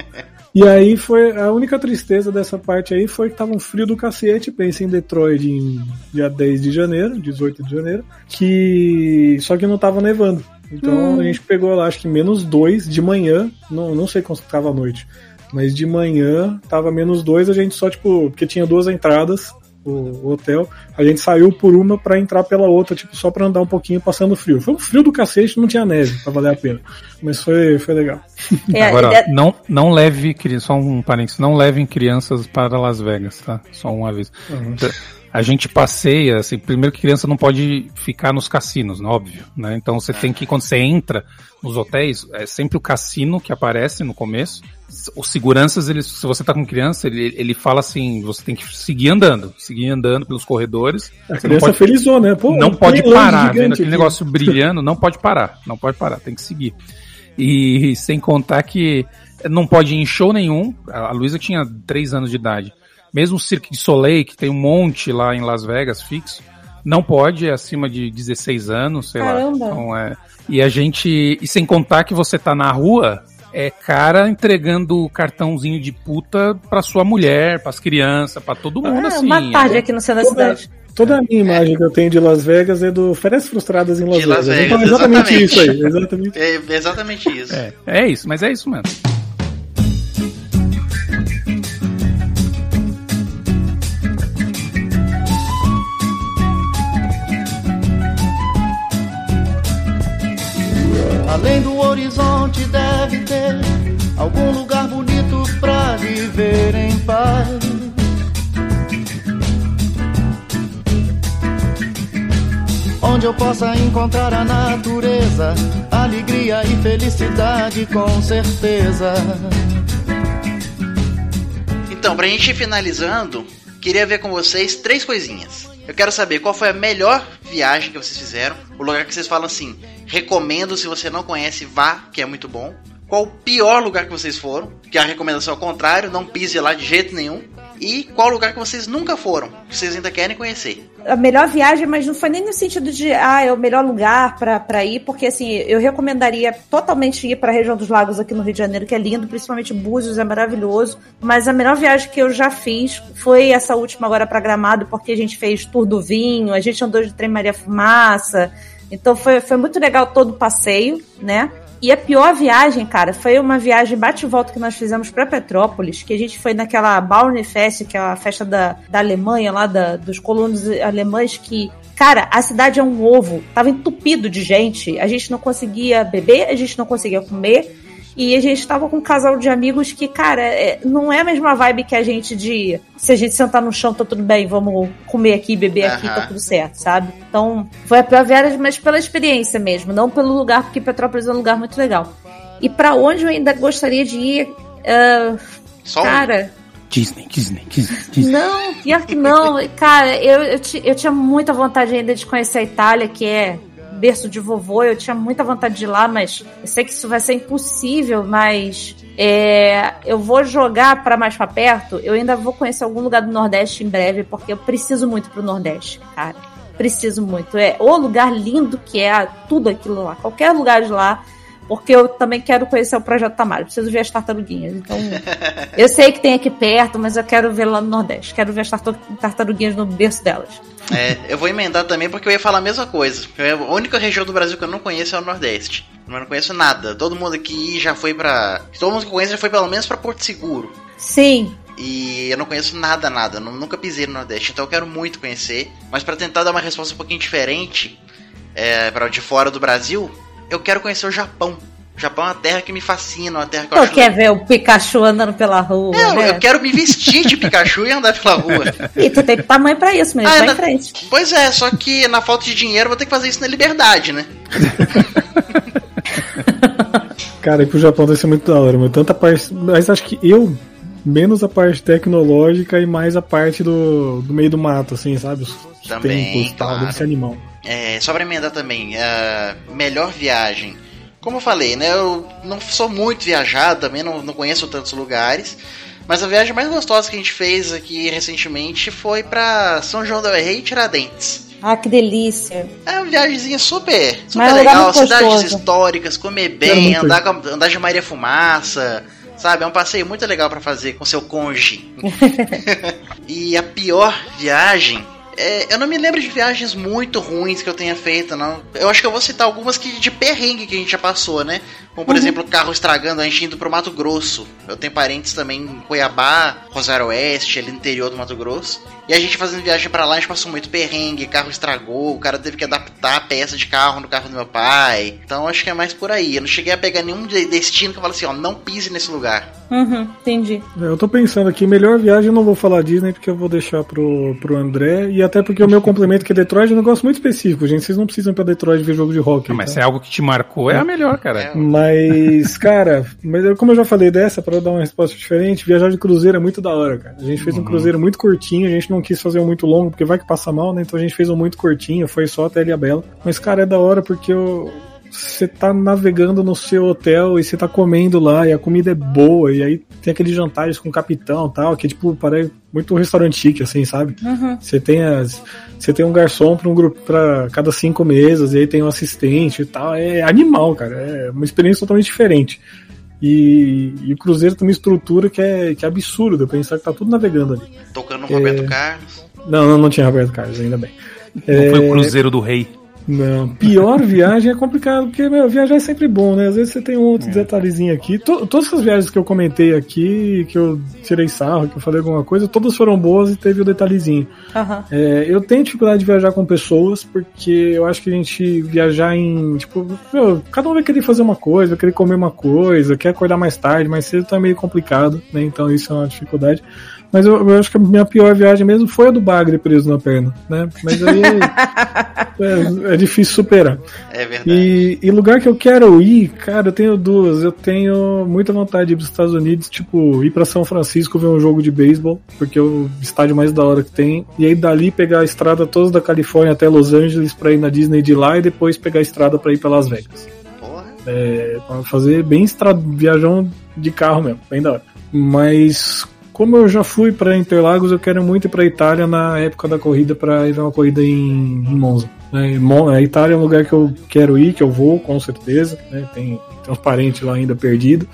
E aí foi. A única tristeza dessa parte aí foi que tava um frio do cacete. Pensei em Detroit em dia 10 de janeiro, 18 de janeiro. Que. Só que não tava nevando. Então hum. a gente pegou lá, acho que menos 2 de manhã. Não, não sei quanto tava a noite. Mas de manhã tava menos 2, a gente só, tipo, porque tinha duas entradas o, hotel, a gente saiu por uma para entrar pela outra, tipo, só para andar um pouquinho passando frio. Foi um frio do cacete, não tinha neve, pra valer a pena. Mas foi, foi legal. É, Agora, é... não, não leve, só um parênteses, não levem crianças para Las Vegas, tá? Só um aviso. Uhum. A gente passeia, assim, primeiro que criança não pode ficar nos cassinos, né, óbvio, né? Então você tem que, quando você entra nos hotéis, é sempre o cassino que aparece no começo, os seguranças, eles, se você tá com criança, ele, ele fala assim, você tem que seguir andando, seguir andando pelos corredores. A você criança pode, felizou, né? Pô, não pode parar, vendo aquele aqui. negócio brilhando, não pode parar, não pode parar, tem que seguir. E sem contar que não pode ir em show nenhum, a Luísa tinha 3 anos de idade. Mesmo o Cirque de Soleil, que tem um monte lá em Las Vegas fixo, não pode, é acima de 16 anos, sei Caramba. lá. Então, é, e a gente. E sem contar que você tá na rua, é cara entregando cartãozinho de puta pra sua mulher, pras crianças, pra todo mundo, ah, assim. Uma tarde é. aqui no centro da cidade. Toda a minha imagem que eu tenho de Las Vegas é do Férias Frustradas em Las, Las Vegas. Vegas. Então, exatamente, exatamente, isso aí. Exatamente. É exatamente isso. É, é isso, mas é isso mesmo. Horizonte deve ter algum lugar bonito pra viver em paz. Onde eu possa encontrar a natureza, alegria e felicidade com certeza. Então, pra gente ir finalizando, queria ver com vocês três coisinhas. Eu quero saber qual foi a melhor viagem que vocês fizeram, o lugar que vocês falam assim, recomendo se você não conhece, vá, que é muito bom. Qual o pior lugar que vocês foram, que a recomendação é o contrário, não pise lá de jeito nenhum. E qual lugar que vocês nunca foram, que vocês ainda querem conhecer. A melhor viagem, mas não foi nem no sentido de, ah, é o melhor lugar para ir, porque assim, eu recomendaria totalmente ir para a região dos lagos aqui no Rio de Janeiro, que é lindo, principalmente Búzios, é maravilhoso. Mas a melhor viagem que eu já fiz foi essa última agora para Gramado, porque a gente fez tour do vinho, a gente andou de trem Maria Fumaça. Então foi, foi muito legal todo o passeio, né? E a pior viagem, cara, foi uma viagem bate-volta que nós fizemos para Petrópolis, que a gente foi naquela Baunefest, que é a festa da, da Alemanha, lá da, dos colonos alemães, que Cara, a cidade é um ovo. Tava entupido de gente. A gente não conseguia beber, a gente não conseguia comer. E a gente tava com um casal de amigos que, cara, é, não é a mesma vibe que a gente de se a gente sentar no chão, tá tudo bem, vamos comer aqui, beber aqui, tá tudo certo, sabe? Então, foi a pior viagem, mas pela experiência mesmo, não pelo lugar, porque Petrópolis é um lugar muito legal. E para onde eu ainda gostaria de ir? Uh, cara. Disney, Disney, Disney, Disney. Não, pior que não. Cara, eu, eu, eu tinha muita vontade ainda de conhecer a Itália, que é berço de vovô, eu tinha muita vontade de ir lá, mas eu sei que isso vai ser impossível, mas é, eu vou jogar para mais para perto, eu ainda vou conhecer algum lugar do Nordeste em breve, porque eu preciso muito pro Nordeste, cara. Preciso muito. É o lugar lindo que é tudo aquilo lá. Qualquer lugar de lá porque eu também quero conhecer o Projeto Tamar. Preciso ver as tartaruguinhas. Então, eu sei que tem aqui perto, mas eu quero ver lá no Nordeste. Quero ver as tartaruguinhas no berço delas. É, eu vou emendar também porque eu ia falar a mesma coisa. A única região do Brasil que eu não conheço é o Nordeste. Eu não conheço nada. Todo mundo aqui já foi pra. Todo mundo que conhece já foi pelo menos pra Porto Seguro. Sim. E eu não conheço nada, nada. nunca pisei no Nordeste, então eu quero muito conhecer. Mas para tentar dar uma resposta um pouquinho diferente, é, para de fora do Brasil, eu quero conhecer o Japão. O Japão é uma terra que me fascina, uma terra que eu, eu acho... quer ver o Pikachu andando pela rua, é, né? eu quero me vestir de Pikachu e andar pela rua. E tu tem tamanho pra isso, mesmo, ah, vai na... em frente. Pois é, só que na falta de dinheiro eu vou ter que fazer isso na liberdade, né? Cara, e pro Japão deve ser muito da hora, mas tanta parte. Mas acho que eu, menos a parte tecnológica e mais a parte do, do meio do mato, assim, sabe? Os também, tempos, claro. tal, deve ser animal. É, só pra emendar também, uh, melhor viagem. Como eu falei, né? Eu não sou muito viajado, também não, não conheço tantos lugares. Mas a viagem mais gostosa que a gente fez aqui recentemente foi para São João del Rei e Tiradentes. Ah, que delícia. É uma viagemzinha super, super é legal. Cidades históricas, comer bem, andar, com, andar de Maria Fumaça. Sabe, é um passeio muito legal para fazer com seu conge. e a pior viagem é, eu não me lembro de viagens muito ruins que eu tenha feito, não. Eu acho que eu vou citar algumas que de perrengue que a gente já passou, né? Como, por uhum. exemplo, o carro estragando, a gente indo pro Mato Grosso. Eu tenho parentes também em Cuiabá, Rosário Oeste, ali no interior do Mato Grosso. E a gente fazendo viagem para lá, a gente passou muito perrengue, carro estragou, o cara teve que adaptar a peça de carro no carro do meu pai. Então acho que é mais por aí. Eu não cheguei a pegar nenhum destino que eu falo assim, ó, não pise nesse lugar. Uhum, entendi. É, eu tô pensando aqui, melhor viagem eu não vou falar Disney porque eu vou deixar pro, pro André. E até porque o meu complemento que é Detroit é um negócio muito específico, gente. Vocês não precisam ir pra Detroit ver jogo de rock. mas tá? se é algo que te marcou, é a melhor, cara. É. Mas, cara, mas como eu já falei dessa, para dar uma resposta diferente, viajar de cruzeiro é muito da hora, cara. A gente fez uhum. um cruzeiro muito curtinho, a gente não quis fazer um muito longo longo, porque vai que passa mal, né? Então a gente fez um muito curtinho, foi só até Ilha Bela. Mas, cara, é da hora porque eu, você tá navegando no seu hotel e você tá comendo lá e a comida é boa, e aí tem aqueles jantares com o capitão e tal, que tipo, parece muito um restaurante chique, assim, sabe? Uhum. Você tem as. Você tem um garçom para um grupo para cada cinco mesas, e aí tem um assistente e tal. É animal, cara. É uma experiência totalmente diferente. E, e, o Cruzeiro tem uma estrutura que é, que é absurda, pensar que tá tudo navegando ali. Tocando no Roberto é... Carlos. Não, não, não tinha Roberto Carlos, ainda bem. Não é... foi o Cruzeiro do Rei. Não, pior viagem é complicado, porque meu, viajar é sempre bom, né? Às vezes você tem um outro é. detalhezinho aqui. T todas as viagens que eu comentei aqui, que eu tirei sarro, que eu falei alguma coisa, todas foram boas e teve o um detalhezinho. Uhum. É, eu tenho dificuldade de viajar com pessoas, porque eu acho que a gente viajar em. Tipo, meu, cada um vai querer fazer uma coisa, vai querer comer uma coisa, quer acordar mais tarde, mais cedo tá meio complicado, né? Então isso é uma dificuldade. Mas eu, eu, acho que a minha pior viagem mesmo foi a do Bagre preso na perna, né? Mas aí é, é, difícil superar. É verdade. E, e, lugar que eu quero ir, cara, eu tenho duas. Eu tenho muita vontade de ir para os Estados Unidos, tipo, ir para São Francisco ver um jogo de beisebol, porque é o estádio mais da hora que tem. E aí dali pegar a estrada toda da Califórnia até Los Angeles para ir na Disney de lá e depois pegar a estrada para ir para Las Vegas. Porra. É, pra fazer bem estrada, viajão de carro mesmo, bem da hora. Mas como eu já fui para Interlagos, eu quero muito ir para Itália na época da corrida para ir uma corrida em, em Monza. Né? A Itália é um lugar que eu quero ir, que eu vou, com certeza. Né? Tem, tem uns parentes lá ainda perdidos.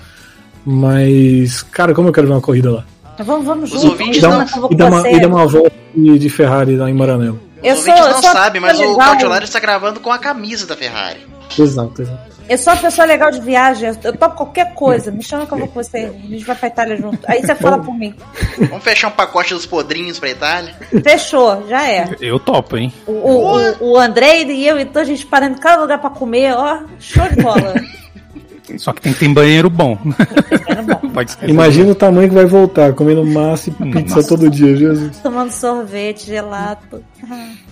Mas, cara, como eu quero ver uma corrida lá? Vamos, vamos juntos. Os ouvintes não, e, dá uma, e dá uma volta de Ferrari lá em Maranello. Os eu ouvintes sou, não sabem, mas o Claudio está gravando com a camisa da Ferrari. Exato, exato. Eu sou uma pessoa legal de viagem, eu topo qualquer coisa. Me chama que eu vou com você. A gente vai pra Itália junto. Aí você fala por mim. Vamos fechar um pacote dos podrinhos pra Itália? Fechou, já é. Eu topo, hein? O, o, o, o Andrei e eu, então a gente parando em cada lugar pra comer, ó. Show de bola. Só que tem que ter banheiro bom. Imagina o tamanho que vai voltar, comendo massa e pizza Nossa. todo dia, Jesus. Tomando sorvete, gelato.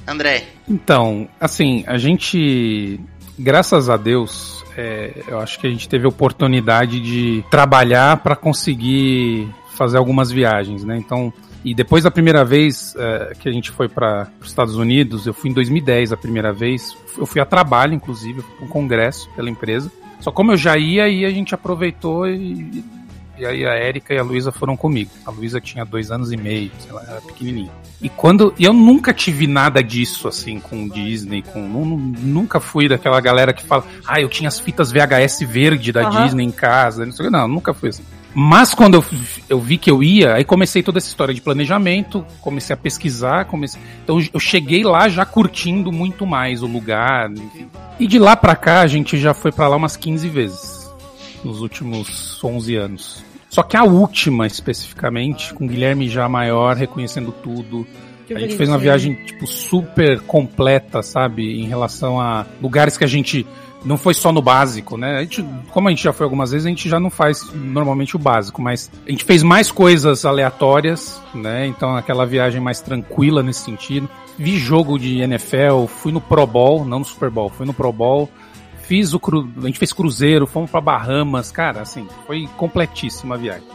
André. Então, assim, a gente, graças a Deus, é, eu acho que a gente teve a oportunidade de trabalhar para conseguir fazer algumas viagens, né? Então, e depois da primeira vez é, que a gente foi para os Estados Unidos, eu fui em 2010 a primeira vez, eu fui a trabalho, inclusive, para um congresso pela empresa. Só como eu já ia, aí a gente aproveitou e e aí a Erika e a Luísa foram comigo. A Luísa tinha dois anos e meio, sei lá, era pequenininha. E quando. E eu nunca tive nada disso, assim, com Disney, com. Nunca fui daquela galera que fala, ah, eu tinha as fitas VHS verde da uhum. Disney em casa. Não, sei, não, nunca fui assim. Mas quando eu, eu vi que eu ia, aí comecei toda essa história de planejamento, comecei a pesquisar, comecei. Então eu cheguei lá já curtindo muito mais o lugar. Enfim. E de lá pra cá a gente já foi para lá umas 15 vezes nos últimos 11 anos. Só que a última, especificamente, com Guilherme já maior, reconhecendo tudo, a gente fez uma viagem, tipo, super completa, sabe? Em relação a lugares que a gente não foi só no básico, né? A gente, como a gente já foi algumas vezes, a gente já não faz normalmente o básico, mas a gente fez mais coisas aleatórias, né? Então aquela viagem mais tranquila nesse sentido. Vi jogo de NFL, fui no Pro Bowl, não no Super Bowl, fui no Pro Bowl. Fiz o cru... a gente fez cruzeiro, fomos para Bahamas, cara, assim, foi completíssima a viagem.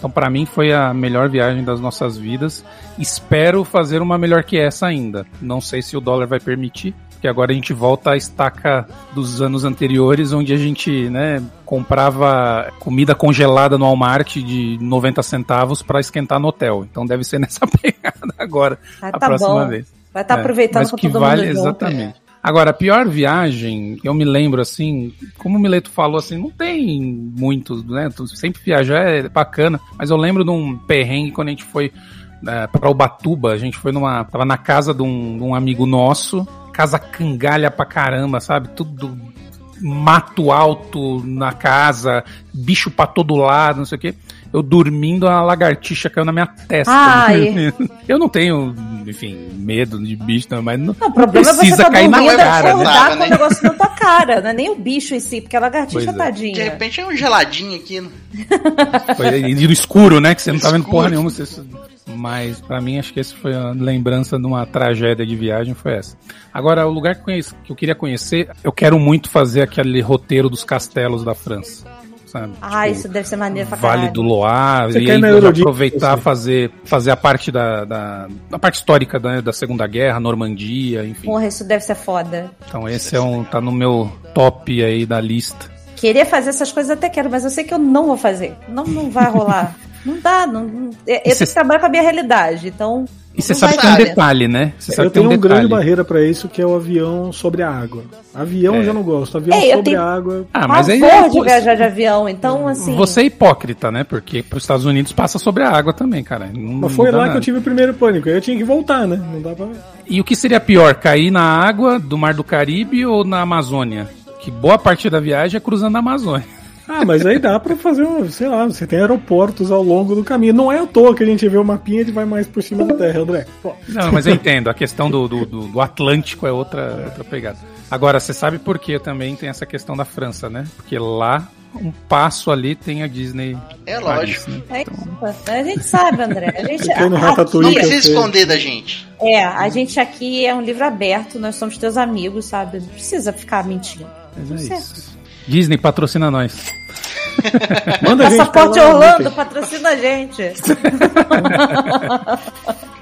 Então, para mim, foi a melhor viagem das nossas vidas. Espero fazer uma melhor que essa ainda. Não sei se o dólar vai permitir, porque agora a gente volta à estaca dos anos anteriores, onde a gente né, comprava comida congelada no Walmart de 90 centavos para esquentar no hotel. Então deve ser nessa pegada agora, ah, a tá próxima bom. vez. Vai estar tá é, aproveitando mas que vale junto. exatamente. Agora, a pior viagem, eu me lembro assim, como o Mileto falou assim, não tem muitos, né? Sempre viajar é bacana, mas eu lembro de um perrengue quando a gente foi é, para Ubatuba, a gente foi numa. tava na casa de um, de um amigo nosso, casa cangalha pra caramba, sabe? Tudo mato alto na casa, bicho pra todo lado, não sei o quê. Eu dormindo, a lagartixa caiu na minha testa. Ai. Eu não tenho, enfim, medo de bicho, não, mas não, não, o problema precisa é você cair na cara, né? Com o negócio na tua cara, não é nem o bicho em si, porque a lagartixa, é. tadinha. De repente é um geladinho aqui. No... Foi, e no escuro, né? Que você não tá vendo porra nenhuma. Você mas para mim acho que essa foi a lembrança de uma tragédia de viagem foi essa. Agora o lugar que eu queria conhecer, eu quero muito fazer aquele roteiro dos castelos da França. Sabe? Ah, tipo, isso deve ser maneiro pra Vale do Loire, Você e aí aproveitar fazer fazer a parte da, da, da parte histórica da, da Segunda Guerra, Normandia, enfim. Porra, isso deve ser foda. Então esse é um tá no meu top aí da lista. Querer fazer essas coisas até quero, mas eu sei que eu não vou fazer. Não, não vai rolar. não dá, não, não- eu, eu tenho cê- que trabalhar com a minha realidade, então... E você sabe que tem um detalhe, né? Você sabe Eu que tenho um uma grande barreira pra isso, que é o avião sobre a água. Avião É. eu já não gosto. Avião É, eu sobre tenho- a água. Ah, mas aí é de viajar de avião, então assim... Você é hipócrita, né? Porque pros Estados Unidos passa sobre a água também, cara. Não, Mas foi lá que nada. eu tive o primeiro pânico. Aí eu tinha que voltar, né? Não dá pra. E o que seria pior, cair na água do Mar do Caribe ou na Amazônia? Que boa parte da viagem é cruzando a Amazônia. Ah, mas aí dá pra fazer, um, sei lá, você tem aeroportos ao longo do caminho. Não é à toa que a gente vê o mapinha e vai mais por cima da terra, André. Pô. Não, mas eu entendo. A questão do, do, do- Atlântico é outra, outra pegada. Agora, você sabe por que também tem essa questão da França, né? Porque lá, um passo ali tem a Disney. É Paris, lógico. né? É isso. A gente sabe, André. A gente, aqui-. Não precisa esconder da gente. É, a gente aqui é um livro aberto, nós somos teus amigos, sabe? Não precisa ficar mentindo. Mas é isso. Disney patrocina nós. Manda gente Passaporte lá, Orlando, patrocina a gente.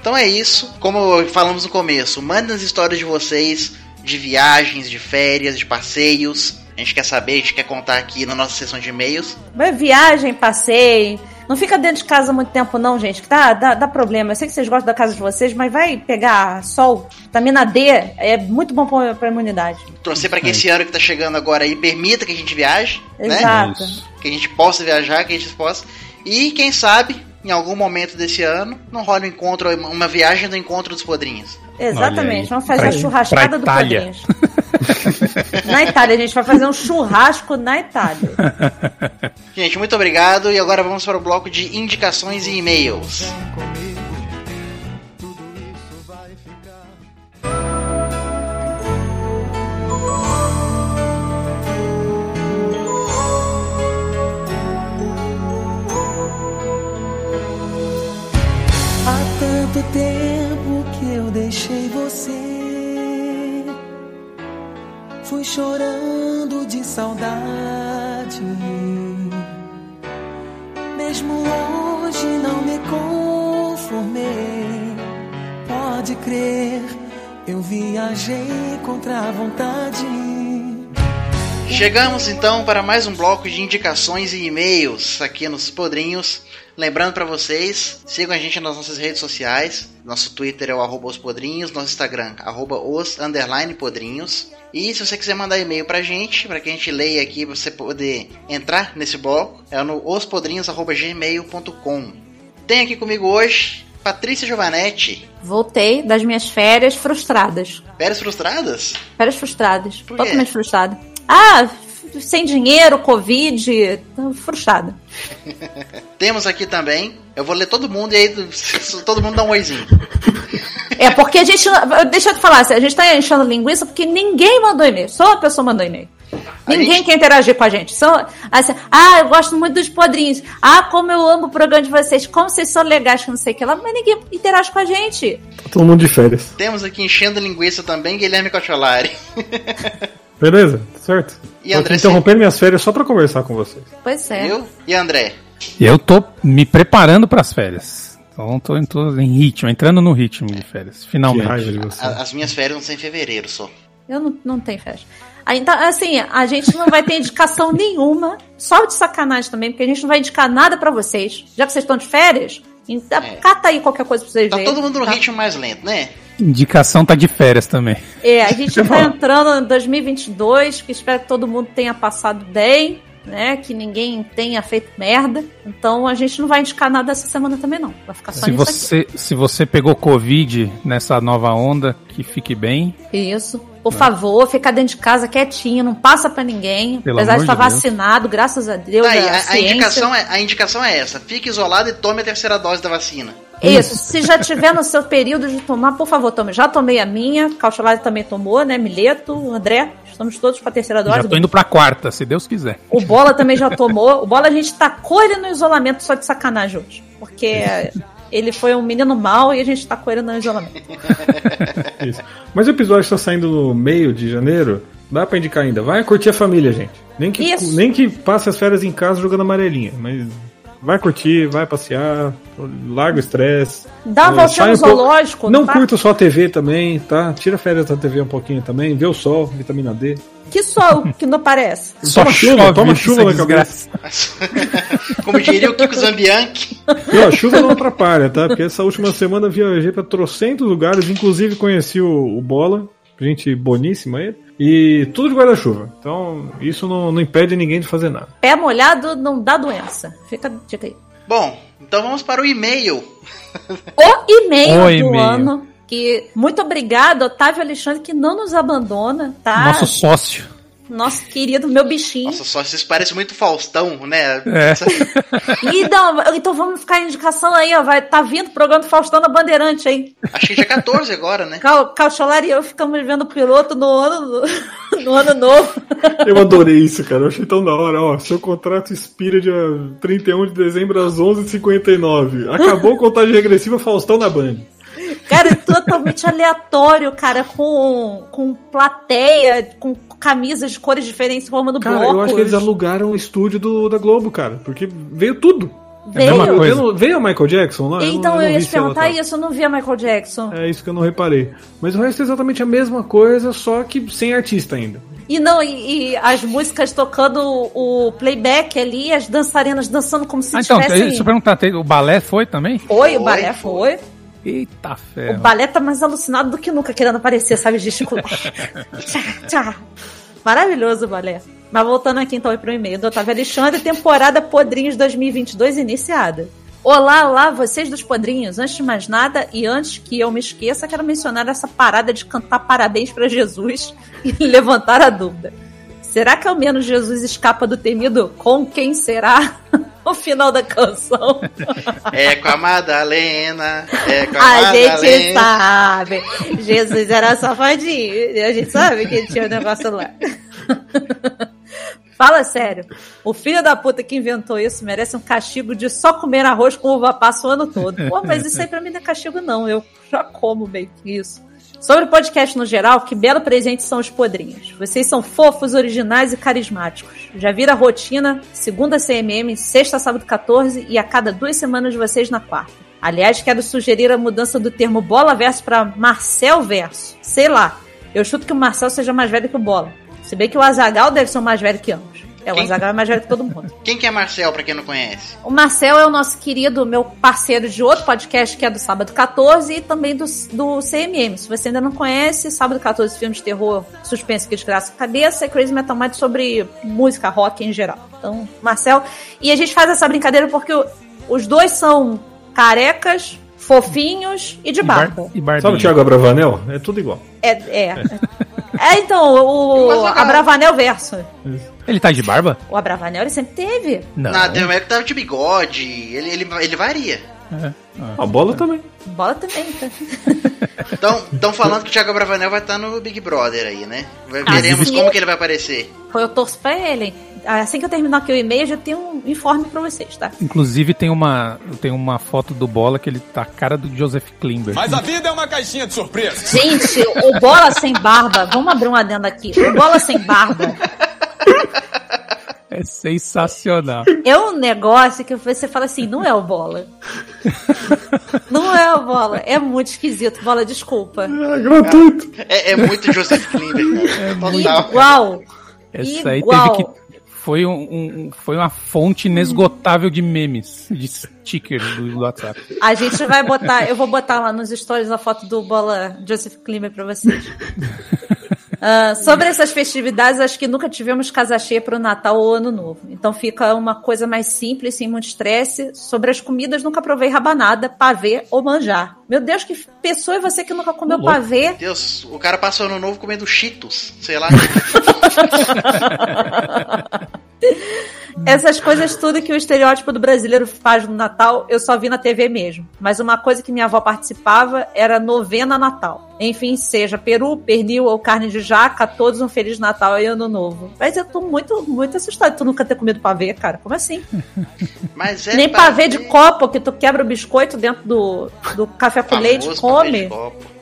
Então é isso. Como falamos no começo, mandem as histórias de vocês de viagens, de férias, de passeios. A gente quer saber, a gente quer contar aqui na nossa sessão de e-mails. Vai viagem, passeio. Não fica dentro de casa muito tempo, não, gente, que dá, dá, dá problema. Eu sei que vocês gostam da casa de vocês, mas vai pegar sol, vitamina D, é muito bom pra, pra imunidade. Torcer para que esse ano que tá chegando agora aí permita que a gente viaje, né? Exato. Isso. Que a gente possa viajar, que a gente possa. E quem sabe, em algum momento desse ano, não rola um encontro, uma viagem do encontro dos podrinhos. Exatamente. Vamos fazer Pra- a churrascada do Itália. Podrinhos. na Itália, a gente vai fazer um churrasco na Itália. Gente, muito obrigado. E agora vamos para o bloco de indicações e e-mails. Fui chorando de saudade. Mesmo hoje não me conformei. Pode crer, eu viajei contra a vontade. Chegamos então para mais um bloco de indicações e e-mails aqui nos Podrinhos. Lembrando para vocês, sigam a gente nas nossas redes sociais. Nosso Twitter é o arroba os podrinhos, nosso Instagram, arroba os underline podrinhos. E se você quiser mandar e-mail pra gente, para que a gente leia aqui, você poder entrar nesse bloco, é no ospodrinhos.gmail.com. Tem aqui comigo hoje Patrícia Giovanetti. Voltei das minhas férias frustradas. Férias frustradas? Férias frustradas. Totalmente frustrada. Ah, sem dinheiro, Covid. tô Frustrada. Temos aqui também, eu vou ler todo mundo e aí todo mundo dá um oizinho. É porque a gente. Deixa eu te falar, a gente tá enchendo linguiça porque ninguém mandou e-mail. Só uma pessoa mandou e-mail. Ninguém gente... quer interagir com a gente. São, assim, ah, eu gosto muito dos podrinhos. Ah, como eu amo o programa de vocês. Como vocês são legais, que não sei o que lá. Mas ninguém interage com a gente. Tá todo mundo de férias. Temos aqui enchendo linguiça também Guilherme Cocholari. Beleza, certo. E André, interrompendo você... minhas férias só pra conversar com vocês. Pois é. Eu? E André? Eu tô me preparando para as férias. Então tô, tô em ritmo, entrando no ritmo de férias, finalmente. As minhas férias vão ser em fevereiro só. Eu não, não tenho férias. Então, assim, a gente não vai ter indicação nenhuma, só de sacanagem também, porque a gente não vai indicar nada para vocês. Já que vocês estão de férias, então, é. cata aí qualquer coisa pra vocês tá verem. Tá todo mundo no tá? ritmo mais lento, né? Indicação tá de férias também. É, a gente tá entrando em 2022, que espero que todo mundo tenha passado bem né? Que ninguém tenha feito merda. Então a gente não vai indicar nada essa semana também, não. Vai ficar só se você aqui. Se você pegou Covid nessa nova onda, que fique bem. Isso. Por é. favor, fica dentro de casa quietinho, não passa para ninguém. Pelo apesar de estar de vacinado, graças a Deus. Tá, a, a, indicação é, a indicação é essa: fique isolado e tome a terceira dose da vacina. Isso, se já tiver no seu período de tomar, por favor, tome. Já tomei a minha, Cauchalari também tomou, né? Mileto, André, estamos todos com a terceira dose. Já tô indo pra quarta, se Deus quiser. O Bola também já tomou. O Bola a gente tacou ele no isolamento só de sacanagem hoje. Porque ele foi um menino mal e a gente tacou ele no isolamento. Isso. Mas o episódio está saindo no meio de janeiro. Dá pra indicar ainda. Vai curtir a família, gente. Nem que, nem que passe as férias em casa jogando amarelinha, mas vai curtir, vai passear, larga o estresse. Dá uma voltinha no zoológico. Não, não curta só a TV também, tá? Tira férias da TV um pouquinho também, vê o sol, vitamina D. Que sol que não aparece? Toma chuva, toma chuva na cabeça. Como diria o Kiko Zambianchi. Não, a chuva não atrapalha, tá? Porque essa última semana viajei para trocentos lugares, inclusive conheci o, o Bola, gente boníssima ele. E tudo de guarda-chuva. Então, isso não, não impede ninguém de fazer nada. Pé molhado não dá doença. Fica, fica aí. Bom, então vamos para o e-mail. O e-mail do ano. Que muito obrigado, Otávio Alexandre, que não nos abandona, tá? Nosso sócio. Nosso querido, meu bichinho. Nossa, só vocês parecem muito Faustão, né? É. e não, então vamos ficar em indicação aí, ó. Vai, tá vindo o programa do Faustão na Bandeirante aí. Acho que já é 14 agora, né? Cal, Calcholar e eu ficamos vendo o piloto no ano, no ano novo. Eu adorei isso, cara. Eu achei tão da hora. Ó, seu contrato expira dia 31 de dezembro às 11h59. Acabou a contagem regressiva Faustão na Band. Cara, é totalmente aleatório, cara, com, com plateia, com camisas de cores diferentes formando cara, blocos. eu acho que eles alugaram o estúdio do, da Globo, cara, porque veio tudo. Veio. É veio, veio a Michael Jackson lá? Então eu, eu, eu ia te perguntar isso, eu não vi a Michael Jackson. É isso que eu não reparei. Mas o resto é exatamente a mesma coisa, só que sem artista ainda. E não, e, e, as músicas tocando o playback ali, as dançarinas dançando como se ah, então, tivessem... Deixa eu perguntar, o balé foi também? Foi, foi o balé foi. foi. Eita fé. O balé tá mais alucinado do que nunca, querendo aparecer, sabe? Gesticular. tchá, tchá. Maravilhoso o balé. Mas voltando aqui então para o e-mail do Otávio Alexandre, temporada Podrinhos 2022 iniciada. Olá, olá, vocês dos Podrinhos. Antes de mais nada, e antes que eu me esqueça, quero mencionar essa parada de cantar parabéns para Jesus e levantar a dúvida. Será que ao menos Jesus escapa do temido com quem será? o final da canção. É com a Madalena, é com a, a Madalena. A gente sabe. Jesus era safadinho. A gente sabe que tinha um negócio lá. Fala sério. O filho da puta que inventou isso merece um castigo de só comer arroz com uva passa o ano todo. Pô, mas isso aí pra mim não é castigo, não. Eu já como bem isso. Sobre o podcast no geral, que belo presente são os podrinhos. Vocês são fofos, originais e carismáticos. Já vira rotina, segunda CMM, sexta, sábado 14 e a cada duas semanas vocês na quarta. Aliás, quero sugerir a mudança do termo bola verso para Marcel verso. Sei lá, eu chuto que o Marcel seja mais velho que o bola. Se bem que o Azagal deve ser mais velho que ambos. É, quem? o Azaghal é mais velho que todo mundo. Quem que é Marcel, pra quem não conhece? O Marcel é o nosso querido, meu parceiro de outro podcast, que é do Sábado 14, e também do, do CMM. Se você ainda não conhece, Sábado 14, filmes de terror, suspense que desgraça a cabeça, e Crazy Metal Mind sobre música rock em geral. Então, Marcel. E a gente faz essa brincadeira porque os dois são carecas, fofinhos e de barba. E bar, e Sabe o Thiago Abravanel? É tudo igual. É, é. é então, o Abravanel verso. Ele tá de barba? O Abravanel ele sempre teve. Não, tem um que tava de bigode. Ele, ele, ele varia. É. Ah, a bola também. Bola também, tá? Estão falando que o Thiago Bravanel vai estar no Big Brother aí, né? Veremos como que ele vai aparecer. Eu torço pra ele. Assim que eu terminar aqui o e-mail, já tenho um informe pra vocês, tá? Inclusive tem uma, tem uma foto do Bola que ele tá a cara do Joseph Klimber. Mas a vida é uma caixinha de surpresa. Gente, o Bola sem barba, vamos abrir um adendo aqui. O Bola sem barba é sensacional. É um negócio que você fala assim, não é o bola. não é o bola. É muito esquisito. Bola, desculpa. É gratuito. É, é muito Joseph Klimber. É igual. Essa igual. aí teve que foi, um, um, foi uma fonte inesgotável de memes, de stickers do WhatsApp. A gente vai botar, eu vou botar lá nos stories a foto do Bola Joseph Klimber pra vocês. Uh, sobre essas festividades, acho que nunca tivemos casa cheia para o Natal ou Ano Novo. Então fica uma coisa mais simples, sem muito estresse. Sobre as comidas, nunca provei rabanada, pavê ou manjar. Meu Deus, que pessoa é você que nunca comeu pavê? Deus, o cara passa o Ano Novo comendo cheetos, sei lá. Essas coisas tudo que o estereótipo do brasileiro faz no Natal, eu só vi na TV mesmo. Mas uma coisa que minha avó participava era novena Natal. Enfim, seja peru, pernil ou carne de jaca, todos um Feliz Natal e Ano Novo. Mas eu tô muito, muito assustada de tu nunca ter comido pavê, cara. Como assim? Mas é Nem pavê de copo, que tu quebra o biscoito dentro do, do café com leite e come.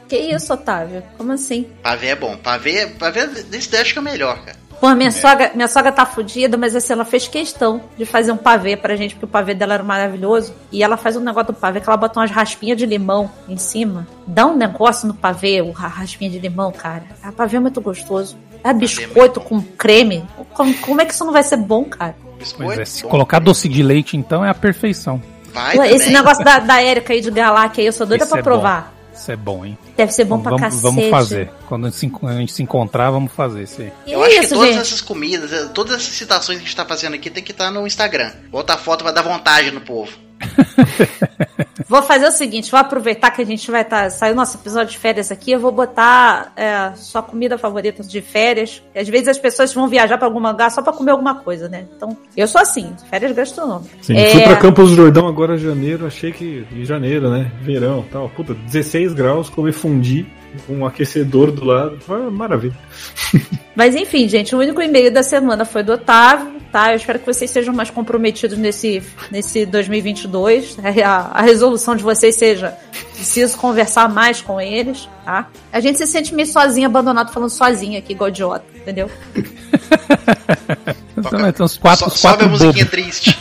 Que isso, Otávio? Como assim? Pavê é bom. Pavê, pavê desse acho que é o melhor, cara. Pô, minha, é. sogra, minha sogra tá fodida, mas assim, ela fez questão de fazer um pavê pra gente, porque o pavê dela era maravilhoso. E ela faz um negócio do pavê que ela bota umas raspinhas de limão em cima. Dá um negócio no pavê, o raspinha de limão, cara. A pavê é muito gostoso. É biscoito com creme. Como, como, é que isso não vai ser bom, cara? Biscoito, é, se bom, colocar doce de leite, então, é a perfeição. Vai Esse também. negócio da, da Erika aí de Galáquia aí, eu sou doida Esse pra é provar. Bom. Isso é bom, hein? Deve ser bom vamos, pra cacete. Vamos fazer. Quando a gente, se, a gente se encontrar, vamos fazer isso aí. Eu acho isso, que todas gente? essas comidas, eh, todas essas citações que a gente tá fazendo aqui tem que estar tá no Instagram. Bota foto, vai dar vontade no povo. vou fazer o seguinte, vou aproveitar que a gente vai estar. Tá, saiu nosso episódio de férias aqui, eu vou botar é, sua comida favorita de férias. Às vezes as pessoas vão viajar para algum lugar só para comer alguma coisa, né? Então, eu sou assim, férias gastronômicas. Sim, é... fui para Campos do Jordão agora janeiro, achei que em janeiro, né? Verão, tal. Puta, 16 graus, comer fundi um aquecedor do lado. Maravilha. Mas enfim, gente, o único e-mail da semana foi do Otávio, tá? Eu espero que vocês sejam mais comprometidos nesse, nesse 2022. A, a resolução de vocês seja preciso conversar mais com eles, tá? A gente se sente meio sozinho, abandonado, falando sozinho aqui, igual idiota, entendeu? então, os quatro, so, sobe a musiquinha triste.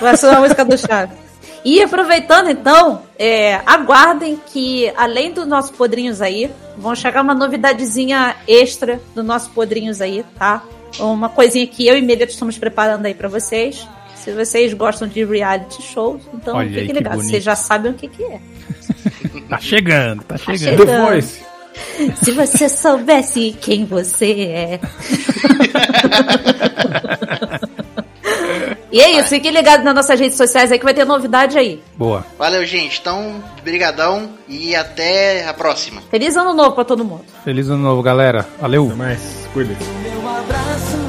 Vai ser a música do Chaves. E aproveitando então, é, aguardem que além dos nossos podrinhos aí, vão chegar uma novidadezinha extra do nosso podrinhos aí, tá? Uma coisinha que eu e Melita estamos preparando aí para vocês. Se vocês gostam de reality shows, então Olha fiquem ligados. Vocês já sabem o que, que é. tá chegando, tá chegando. Tá chegando. The Voice. Se você soubesse quem você é. E é isso, fiquem ligados nas nossas redes sociais aí que vai ter novidade aí. Boa. Valeu, gente. Então, brigadão e até a próxima. Feliz ano novo pra todo mundo. Feliz ano novo, galera. Valeu. Até mais. Cuida. Meu abraço.